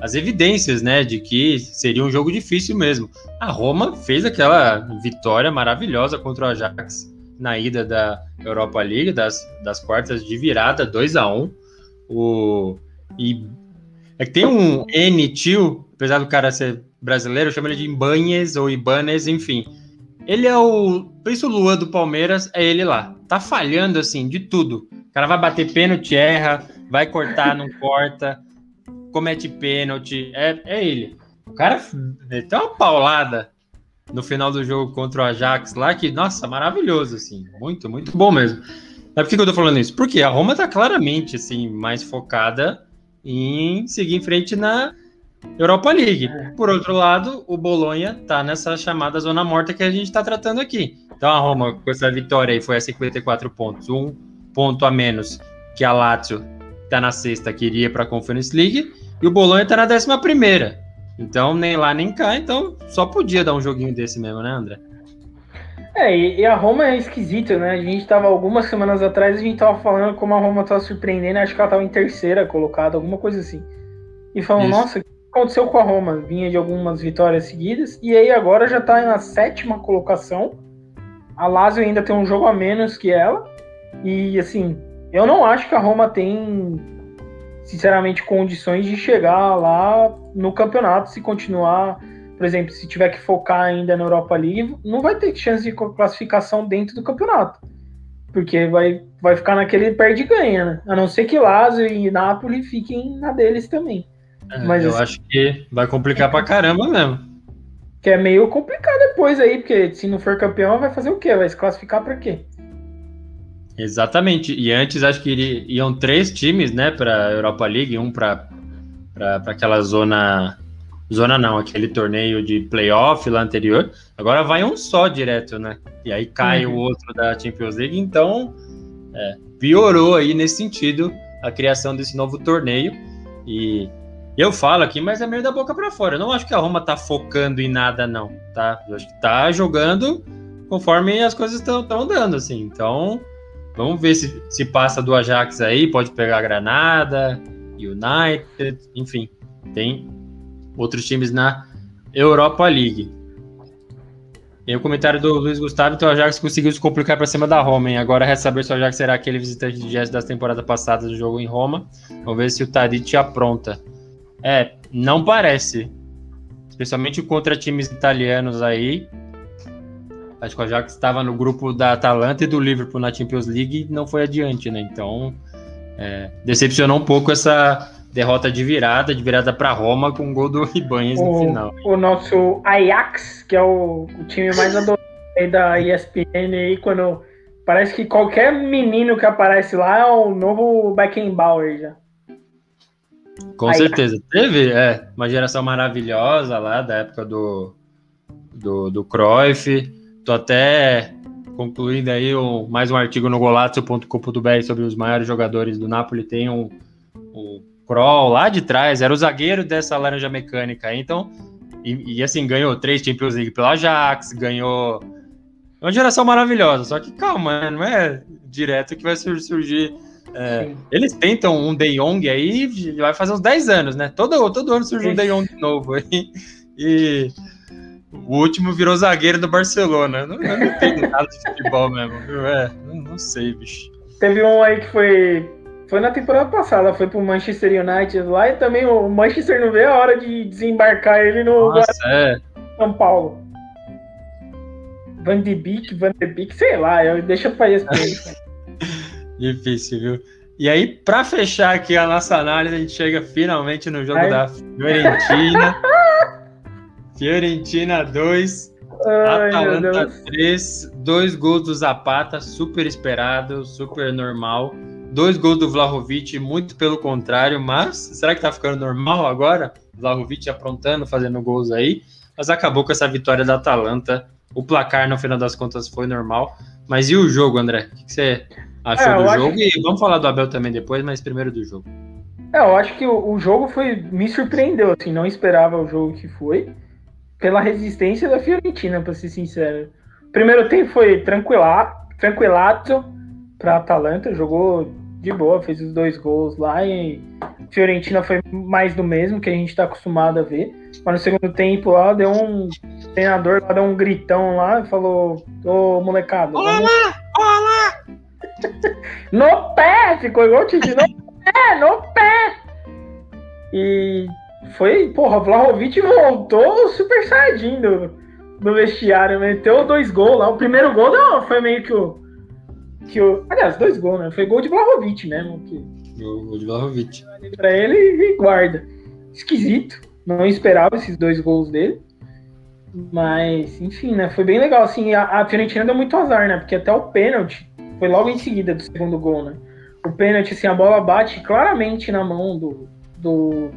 as evidências, né, de que seria um jogo difícil mesmo. A Roma fez aquela vitória maravilhosa contra o Ajax na ida da Europa League, das, das quartas de virada, 2 a 1 o e é que tem um N tio, apesar do cara ser brasileiro, chama ele de Ibanez ou Ibanez, enfim. Ele é o. Pensa o Luan do Palmeiras, é ele lá. Tá falhando assim, de tudo. O cara vai bater pênalti, erra, vai cortar, não corta, comete pênalti. É, é ele. O cara tem uma paulada no final do jogo contra o Ajax lá, que, nossa, maravilhoso, assim, muito, muito bom mesmo. Mas por que eu tô falando isso? Porque a Roma tá claramente, assim, mais focada em seguir em frente na Europa League. É. Por outro lado, o Bolonha tá nessa chamada zona morta que a gente tá tratando aqui. Então a Roma, com essa vitória aí, foi a 54 pontos, um ponto a menos que a Lazio tá na sexta, que iria pra Conference League, e o Bolonha tá na décima primeira. Então, nem lá nem cá, então só podia dar um joguinho desse mesmo, né, André? É, e, a Roma é esquisita, né? A gente tava algumas semanas atrás, a gente tava falando como a Roma tava surpreendendo, acho que ela tava em terceira colocada, alguma coisa assim. E falando, nossa, que aconteceu com a Roma? Vinha de algumas vitórias seguidas, e aí agora já tá na sétima colocação. A Lazio ainda tem um jogo a menos que ela. E assim, eu não acho que a Roma tem sinceramente, condições de chegar lá no campeonato se continuar. Por exemplo, se tiver que focar ainda na Europa League, não vai ter chance de classificação dentro do campeonato. Porque vai, vai ficar naquele perde-ganha, né? A não ser que Lazio e Napoli fiquem na deles também. É, Mas, eu acho que vai complicar pra caramba mesmo. Que é meio complicado depois aí, porque se não for campeão, vai fazer o quê? Vai se classificar pra quê? Exatamente. E antes acho que iam três times, né, para Europa League, um para aquela zona zona não, aquele torneio de playoff lá anterior. Agora vai um só direto, né? E aí cai uhum. o outro da Champions League. Então é, piorou aí nesse sentido a criação desse novo torneio. E eu falo aqui, mas é meio da boca para fora. Eu não acho que a Roma tá focando em nada, não, tá? Eu acho que tá jogando conforme as coisas estão andando, assim. Então Vamos ver se, se passa do Ajax aí, pode pegar a Granada, United, enfim, tem outros times na Europa League. Tem o comentário do Luiz Gustavo, então o Ajax conseguiu se complicar para cima da Roma, hein? Agora resta saber se o Ajax será aquele visitante de gesto das temporadas passadas do jogo em Roma. Vamos ver se o Tadic apronta. É, não parece. Especialmente contra times italianos aí. Acho que o Ajax estava no grupo da Atalanta e do Liverpool na Champions League e não foi adiante, né? Então, é, decepcionou um pouco essa derrota de virada, de virada para Roma com um gol do Ibanez no final. O nosso Ajax, que é o, o time mais adorado da ESPN aí, quando Parece que qualquer menino que aparece lá é o novo Beckenbauer já. Com Aí, certeza. Teve é, uma geração maravilhosa lá da época do, do, do Cruyff. Tô até concluindo aí um, mais um artigo no golazzo.com.br sobre os maiores jogadores do Napoli. Tem um, um Kroll lá de trás, era o zagueiro dessa laranja mecânica. Então, e, e, assim, ganhou três Champions League pelo Ajax, ganhou. É uma geração maravilhosa, só que calma, né? não é direto que vai surgir. É, eles tentam um De Jong aí, vai fazer uns 10 anos, né? Todo, todo ano surge um De Jong novo aí. [laughs] E o último virou zagueiro do Barcelona. Não, eu não entendo [laughs] nada de futebol mesmo, viu? É, não, não, sei, bicho. Teve um aí que foi. Foi na temporada passada, foi pro Manchester United lá e também o Manchester não vê a hora de desembarcar ele no Nossa, é. São Paulo. Van de Beek, Van de Beek, sei lá, eu deixa pra isso. Difícil, viu? E aí, para fechar aqui a nossa análise, a gente chega finalmente no jogo Ai. da Fiorentina. [laughs] Fiorentina 2, Atalanta 3, dois gols do Zapata, super esperado, super normal. Dois gols do Vlahovic, muito pelo contrário, mas será que tá ficando normal agora? Vlahovic aprontando, fazendo gols aí, mas acabou com essa vitória da Atalanta. O placar, no final das contas, foi normal. Mas e o jogo, André? O que você achou é, do jogo? Que... E vamos falar do Abel também depois, mas primeiro do jogo. É, eu acho que o, o jogo foi me surpreendeu, assim, não esperava o jogo que foi pela resistência da Fiorentina, para ser sincero. Primeiro tempo foi tranquila, tranquilato para Atalanta, jogou de boa, fez os dois gols lá e Fiorentina foi mais do mesmo que a gente está acostumado a ver. Mas no segundo tempo lá deu um o treinador lá deu um gritão lá e falou: "Ô molecada, olá, vamos... olá!" No pé, ficou igual o Titi, no pé, no pé. E foi, porra, Vlahovic voltou super saiyajin do, do vestiário, meteu dois gols lá. O primeiro gol não, foi meio que o. Que o aliás, dois gols, né? Foi gol de Vlahovic mesmo. Que, gol de Vlahovic. Pra ele e guarda. Esquisito. Não esperava esses dois gols dele. Mas, enfim, né? Foi bem legal. Assim, a, a Fiorentina deu muito azar, né? Porque até o pênalti foi logo em seguida do segundo gol, né? O pênalti, assim, a bola bate claramente na mão do, do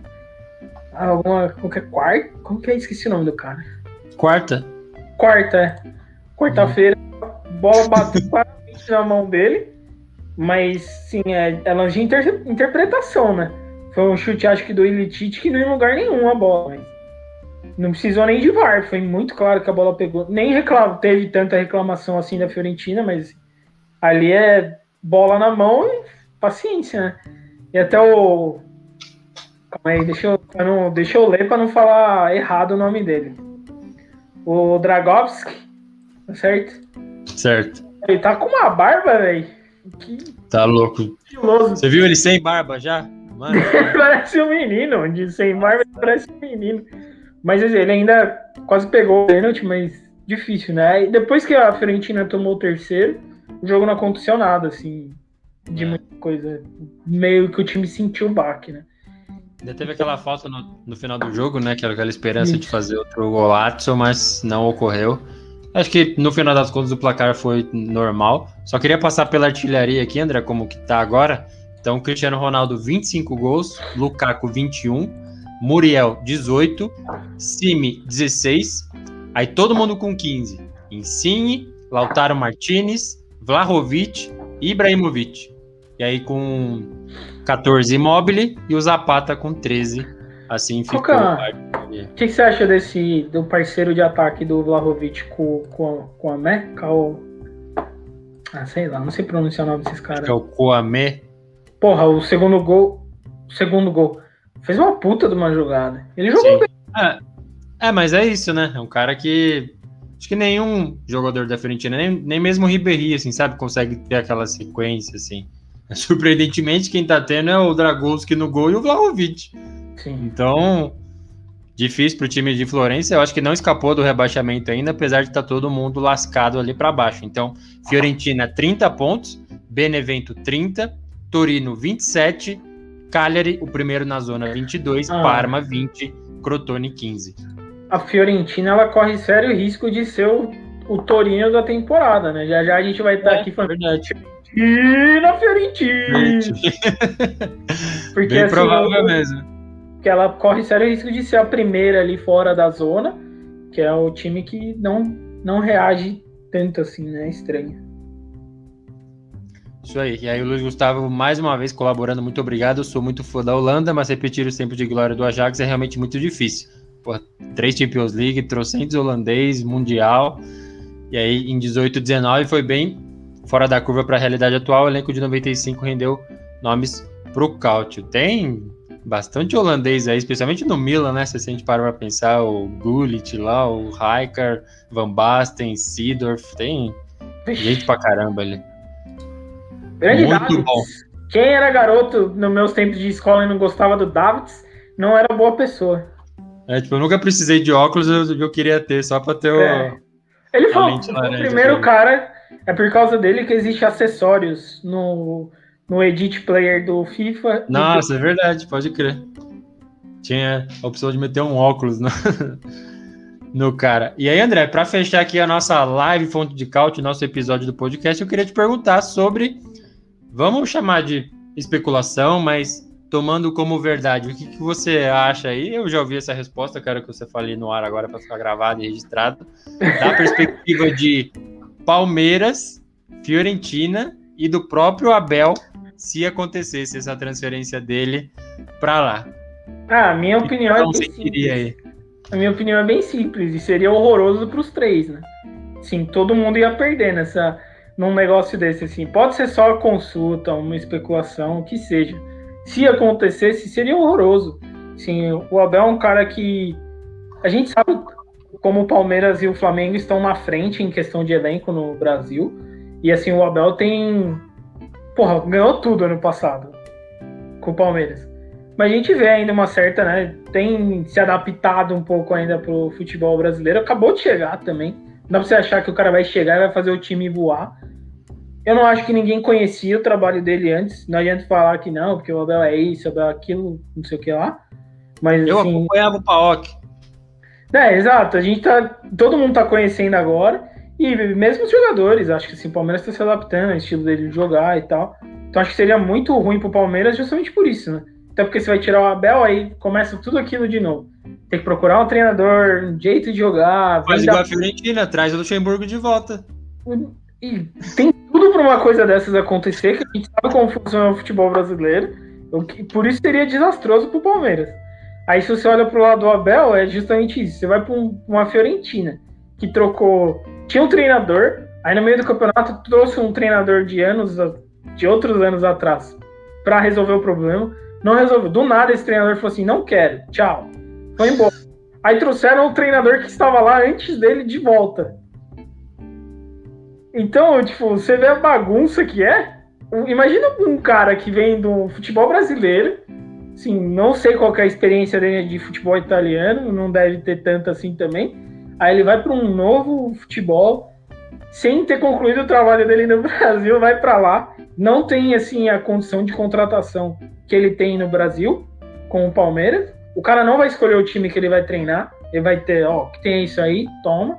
alguma. Como que é? Quarta? Como que é? Esqueci o nome do cara. Quarta? Quarta, é. Quarta-feira, bola bateu [laughs] claramente na mão dele. Mas, sim, é, é longe de inter interpretação, né? Foi um chute, acho que do Ilitite, que não ia em lugar nenhum a bola. Mas não precisou nem de VAR. Foi muito claro que a bola pegou. Nem reclamo, teve tanta reclamação assim da Fiorentina, mas ali é bola na mão e paciência, né? E até o Calma aí, deixa eu, não, deixa eu ler para não falar errado o nome dele. O Dragovski, tá certo? Certo. Ele tá com uma barba, velho. Tá louco. Você viu ele sem barba já? Mano. [laughs] parece um menino, de sem barba parece um menino. Mas ele ainda quase pegou o pênalti, mas difícil, né? E depois que a Fiorentina tomou o terceiro, o jogo não aconteceu nada, assim, de é. muita coisa. Meio que o time sentiu o baque, né? Ainda teve aquela falta no, no, final do jogo, né? Que era aquela esperança Isso. de fazer outro golaço, mas não ocorreu. Acho que no final das contas o placar foi normal. Só queria passar pela artilharia aqui, André, como que tá agora. Então, Cristiano Ronaldo, 25 gols, Lukaku, 21, Muriel, 18, Simi, 16, aí todo mundo com 15. Insigne, Lautaro Martinez, Vlahovic, Ibrahimovic. E aí com 14 Immobile e o Zapata com 13. Assim ficou. O que, que, você acha desse do parceiro de ataque do Vlahovic com, com, com a Meca? Ou... Ah, sei lá, não sei pronunciar o nome desses caras. É o Coamé. Porra, o segundo gol. O segundo gol. Fez uma puta de uma jogada. Ele jogou Sim. bem. É, é, mas é isso, né? É um cara que. Acho que nenhum jogador da Fiorentina, nem, nem mesmo o Ribéry, assim, sabe, consegue ter aquela sequência, assim. [laughs] Surpreendentemente, quem tá tendo é o Dragowski no gol e o Vlahovic. Sim. Então, difícil pro time de Florença. Eu acho que não escapou do rebaixamento ainda, apesar de estar tá todo mundo lascado ali para baixo. Então, Fiorentina 30 pontos, Benevento 30, Torino 27, Cagliari, o primeiro na zona 22, ah. Parma 20, Crotone 15. A Fiorentina ela corre sério risco de ser o, o Torino da temporada, né? Já já a gente vai estar é, aqui falando. Verdade. E na Fiorentina! Porque Bem assim, provável mesmo. Que ela corre sério risco de ser a primeira ali fora da zona, que é o time que não, não reage tanto assim, né? Estranho. Isso aí. E aí o Luiz Gustavo, mais uma vez, colaborando. Muito obrigado. Eu sou muito fã da Holanda, mas repetir o tempo de glória do Ajax é realmente muito difícil. Pô, três Champions League, trocentos holandês, Mundial. E aí, em 18 19 foi bem fora da curva para a realidade atual. O elenco de 95 rendeu nomes para o Cautio. Tem bastante holandês aí, especialmente no Milan, né? Se a gente parar para pensar, o Gullit lá, o Rijkaard, Van Basten, Seedorf, tem gente pra caramba ali. Grande Muito Davids. bom. Quem era garoto nos meus tempos de escola e não gostava do Davids, não era boa pessoa. É, tipo, eu nunca precisei de óculos, eu, eu queria ter, só pra ter é. o. Ele falou, o primeiro cara, é por causa dele que existe acessórios no, no Edit Player do FIFA. Nossa, do... é verdade, pode crer. Tinha a opção de meter um óculos no, [laughs] no cara. E aí, André, para fechar aqui a nossa live Fonte de Caute, nosso episódio do podcast, eu queria te perguntar sobre vamos chamar de especulação, mas tomando como verdade, o que, que, você acha aí? Eu já ouvi essa resposta, quero que você fale no ar agora para ficar gravado e registrado. Da [laughs] perspectiva de Palmeiras, Fiorentina e do próprio Abel, se acontecesse essa transferência dele para lá. Ah, a minha opinião é bem simples. Aí? A minha opinião é bem simples e seria horroroso para os três, né? Sim, todo mundo ia perder nessa num negócio desse, assim. Pode ser só consulta, uma especulação, o que seja. Se acontecesse, seria horroroso. Sim, o Abel é um cara que. A gente sabe como o Palmeiras e o Flamengo estão na frente em questão de elenco no Brasil. E assim, o Abel tem. Porra, ganhou tudo ano passado com o Palmeiras. Mas a gente vê ainda uma certa, né? Tem se adaptado um pouco ainda pro futebol brasileiro. Acabou de chegar também. Não dá pra você achar que o cara vai chegar e vai fazer o time voar. Eu não acho que ninguém conhecia o trabalho dele antes. Não adianta falar que não, porque o Abel é isso, o Abel é aquilo, não sei o que lá. Mas, eu assim, acompanhava o Paok. É, exato. A gente tá. Todo mundo tá conhecendo agora. E mesmo os jogadores, acho que assim, o Palmeiras está se adaptando ao estilo dele de jogar e tal. Então acho que seria muito ruim pro Palmeiras justamente por isso, né? Até porque você vai tirar o Abel, aí começa tudo aquilo de novo. Tem que procurar um treinador, um jeito de jogar. Faz igual a Fiorentina, traz o Luxemburgo de volta. E tem tudo para uma coisa dessas acontecer, que a gente sabe como funciona o futebol brasileiro. Por isso seria desastroso pro Palmeiras. Aí se você olha pro lado do Abel, é justamente isso. Você vai para um, uma Fiorentina, que trocou. Tinha um treinador, aí no meio do campeonato trouxe um treinador de anos, de outros anos atrás, para resolver o problema. Não resolveu. Do nada esse treinador falou assim: não quero, tchau. Foi embora. Aí trouxeram o treinador que estava lá antes dele de volta. Então, tipo, você vê a bagunça que é. Imagina um cara que vem do futebol brasileiro, sim, não sei qual é a experiência dele de futebol italiano, não deve ter tanto assim também. Aí ele vai para um novo futebol, sem ter concluído o trabalho dele no [laughs] Brasil, vai para lá, não tem assim a condição de contratação que ele tem no Brasil com o Palmeiras. O cara não vai escolher o time que ele vai treinar, ele vai ter, ó, que tem isso aí, toma.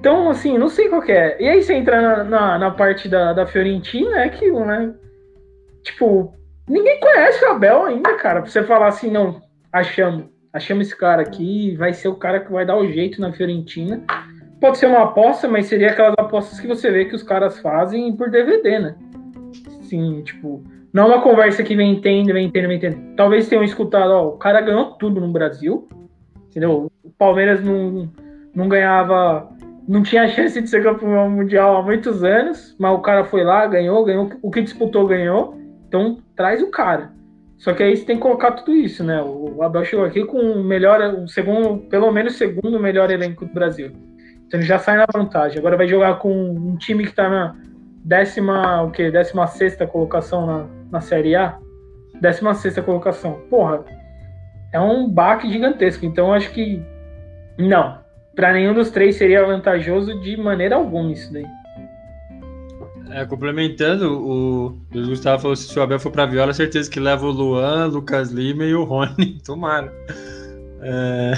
Então, assim, não sei qual é. E aí você entra na, na, na, parte da, da Fiorentina, é aquilo, né? Tipo, ninguém conhece o Abel ainda, cara. Pra você falar assim, não, achamos. Achamos esse cara aqui, vai ser o cara que vai dar o jeito na Fiorentina. Pode ser uma aposta, mas seria aquelas apostas que você vê que os caras fazem por DVD, né? Sim, tipo, não uma conversa que vem entende, vem entende, vem entende. Talvez tenham escutado, ó, o cara ganhou tudo no Brasil, entendeu? O Palmeiras não, não ganhava não tinha chance de ser campeão mundial há muitos anos, mas o cara foi lá, ganhou, ganhou o que disputou, ganhou. Então traz o cara. Só que aí você tem que colocar tudo isso, né? O Abel chegou aqui com o melhor, o segundo, pelo menos o segundo melhor elenco do Brasil. Então ele já sai na vantagem. Agora vai jogar com um time que está na décima, o quê? Décima sexta colocação na, na Série A. Décima sexta colocação. Porra, é um baque gigantesco. Então acho que não para nenhum dos três seria vantajoso de maneira alguma isso daí. É, complementando, o Luiz Gustavo falou: se o Abel for para Viola, certeza que leva o Luan, Lucas Lima e o Rony. [laughs] Tomara. É,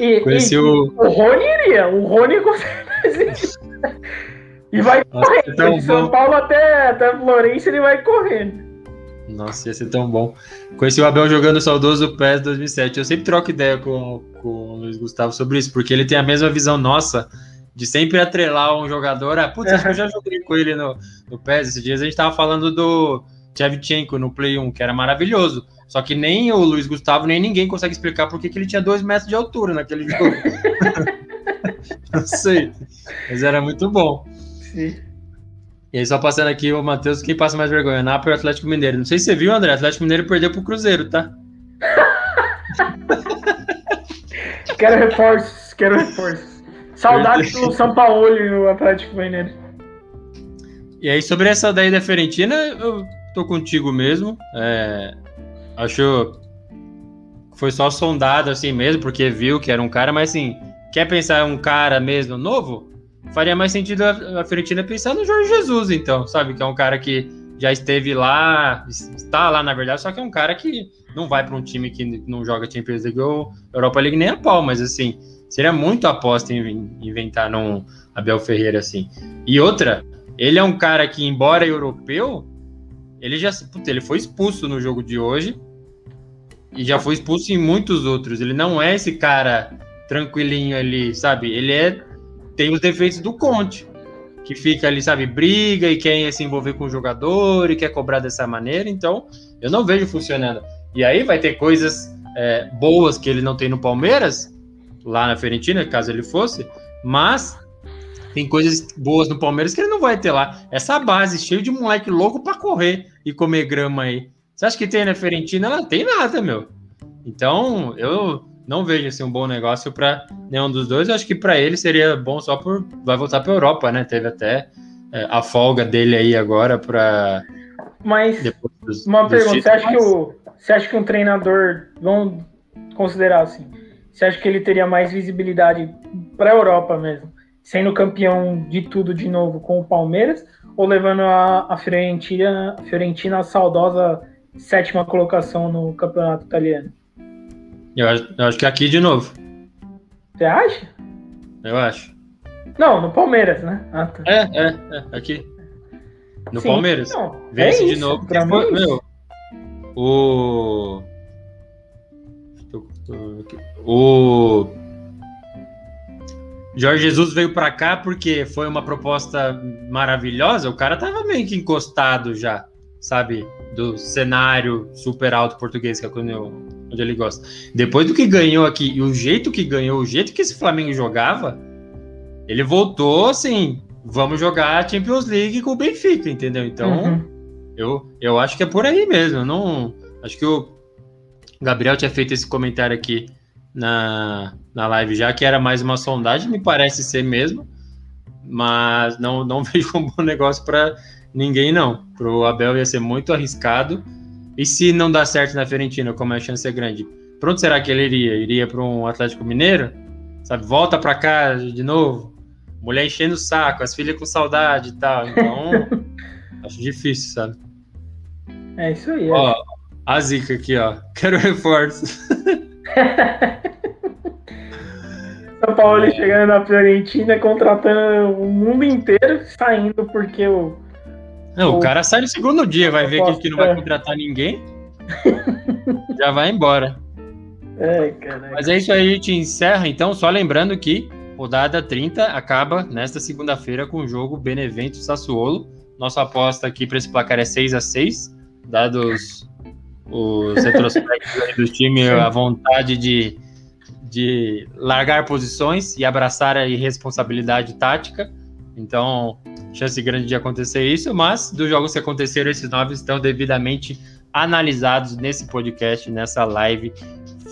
e, conheci e, o... o Rony iria, o Rony com [laughs] certeza. e vai correndo. De São Paulo até, até Florença ele vai correndo. Nossa, ia ser tão bom. Conheci o Abel jogando saudoso PES 2007. Eu sempre troco ideia com, com o Luiz Gustavo sobre isso, porque ele tem a mesma visão nossa de sempre atrelar um jogador. Ah, putz, acho que eu já joguei com ele no, no PES. Esses dias a gente tava falando do Tchevchenko no Play 1, que era maravilhoso. Só que nem o Luiz Gustavo, nem ninguém consegue explicar por que ele tinha dois metros de altura naquele jogo. [laughs] Não sei. Mas era muito bom. Sim. E aí, só passando aqui, o Matheus, quem passa mais vergonha? Nápoles ou Atlético Mineiro? Não sei se você viu, André. Atlético Mineiro perdeu pro Cruzeiro, tá? [laughs] quero reforços, quero reforços. Saudades do São Paulo e o Atlético Mineiro. E aí, sobre essa daí da Fiorentina, eu tô contigo mesmo. É, acho que foi só sondado assim mesmo, porque viu que era um cara, mas assim, quer pensar um cara mesmo novo? Faria mais sentido a, a Fiorentina pensar no Jorge Jesus, então, sabe? Que é um cara que já esteve lá, está lá na verdade, só que é um cara que não vai para um time que não joga Champions League ou Europa League nem a pau, mas assim, seria muito aposta em inventar num Abel Ferreira assim. E outra, ele é um cara que, embora europeu, ele já puta, ele foi expulso no jogo de hoje e já foi expulso em muitos outros. Ele não é esse cara tranquilinho ali, sabe? Ele é tem os defeitos do Conte, que fica ali, sabe, briga e quer se envolver com o jogador e quer cobrar dessa maneira. Então, eu não vejo funcionando. E aí vai ter coisas é, boas que ele não tem no Palmeiras, lá na Fiorentina, caso ele fosse, mas tem coisas boas no Palmeiras que ele não vai ter lá. Essa base cheia de moleque louco para correr e comer grama aí. Você acha que tem na Fiorentina? Ela não tem nada, meu. Então, eu não vejo assim, um bom negócio para nenhum dos dois. Eu acho que para ele seria bom só por. Vai voltar para Europa, né? Teve até é, a folga dele aí agora para. Mas, dos, uma dos pergunta: você acha, que o, você acha que um treinador, vamos considerar assim, você acha que ele teria mais visibilidade para a Europa mesmo? sendo campeão de tudo de novo com o Palmeiras ou levando a, a Fiorentina, a Fiorentina a saudosa sétima colocação no campeonato italiano? Eu acho, eu acho que é aqui de novo. Você acha? Eu acho. Não, no Palmeiras, né? Ah, tá. É, é, é, aqui. No Sim, Palmeiras. Não, Vence é de novo. Pra foi, é meu, o. O Jorge Jesus veio para cá porque foi uma proposta maravilhosa. O cara tava meio que encostado já, sabe? Do cenário super alto português, que é quando eu, onde ele gosta. Depois do que ganhou aqui, e o jeito que ganhou, o jeito que esse Flamengo jogava, ele voltou assim: vamos jogar a Champions League com o Benfica, entendeu? Então, uhum. eu, eu acho que é por aí mesmo. Não, acho que o Gabriel tinha feito esse comentário aqui na, na live já, que era mais uma sondagem, me parece ser mesmo, mas não, não [laughs] vejo um bom negócio para ninguém, não. Para o Abel ia ser muito arriscado. E se não dá certo na Fiorentina, como a chance é grande, para onde será que ele iria? Iria para um Atlético Mineiro? Sabe, volta para cá de novo. Mulher enchendo o saco, as filhas com saudade e tal. Então, [laughs] acho difícil, sabe? É isso aí. Ó, é. a zica aqui, ó. Quero [laughs] reforço. [laughs] São Paulo chegando na Fiorentina, contratando o mundo inteiro, saindo porque o. Não, o, cara sai no segundo dia, vai ver que, que não vai contratar ninguém. já vai embora. É, Mas é isso aí, a gente encerra então, só lembrando que rodada 30 acaba nesta segunda-feira com o jogo Benevento Sassuolo. Nossa aposta aqui para esse placar é 6 a 6 dados os retrospectos do time, a vontade de, de largar posições e abraçar a irresponsabilidade tática. Então, chance grande de acontecer isso, mas dos jogos que aconteceram, esses nove estão devidamente analisados nesse podcast, nessa live.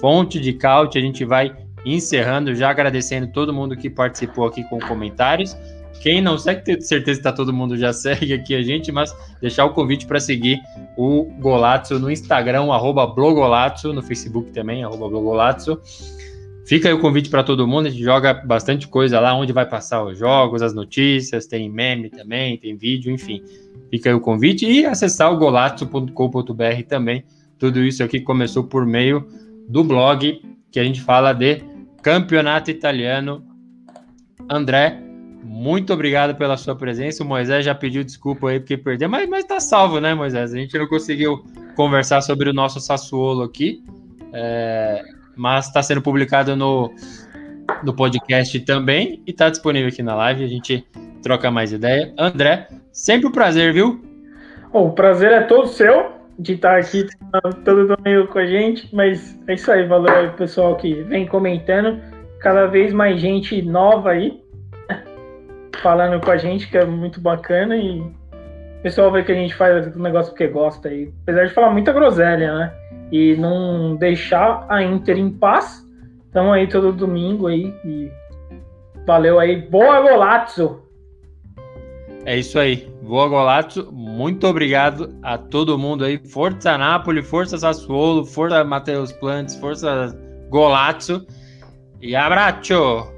Fonte de Caute, a gente vai encerrando, já agradecendo todo mundo que participou aqui com comentários. Quem não segue, tenho certeza que tá todo mundo já [laughs] segue aqui a gente, mas deixar o convite para seguir o Golazzo no Instagram, arroba Blogolazzo, no Facebook também, arroba Blogolazzo. Fica aí o convite para todo mundo, a gente joga bastante coisa lá, onde vai passar os jogos, as notícias, tem meme também, tem vídeo, enfim. Fica aí o convite e acessar o golazzo.com.br também. Tudo isso aqui começou por meio do blog que a gente fala de campeonato italiano. André, muito obrigado pela sua presença. O Moisés já pediu desculpa aí porque perdeu, mas, mas tá salvo, né, Moisés? A gente não conseguiu conversar sobre o nosso Sassuolo aqui, é, mas está sendo publicado no, no podcast também e está disponível aqui na live. A gente troca mais ideia. André, sempre um prazer, viu? o prazer é todo seu de estar aqui todo domingo com a gente, mas é isso aí, valeu aí pessoal que vem comentando, cada vez mais gente nova aí falando com a gente, que é muito bacana e o pessoal vê que a gente faz o negócio porque gosta aí, apesar de falar muita groselha, né? E não deixar a Inter em paz. Estamos aí todo domingo aí e valeu aí. Boa Golazzo! É isso aí. Boa Golazzo. Muito obrigado a todo mundo aí. Força Napoli, força Sassuolo, força Matheus Plantes, força Golazzo. E abraço!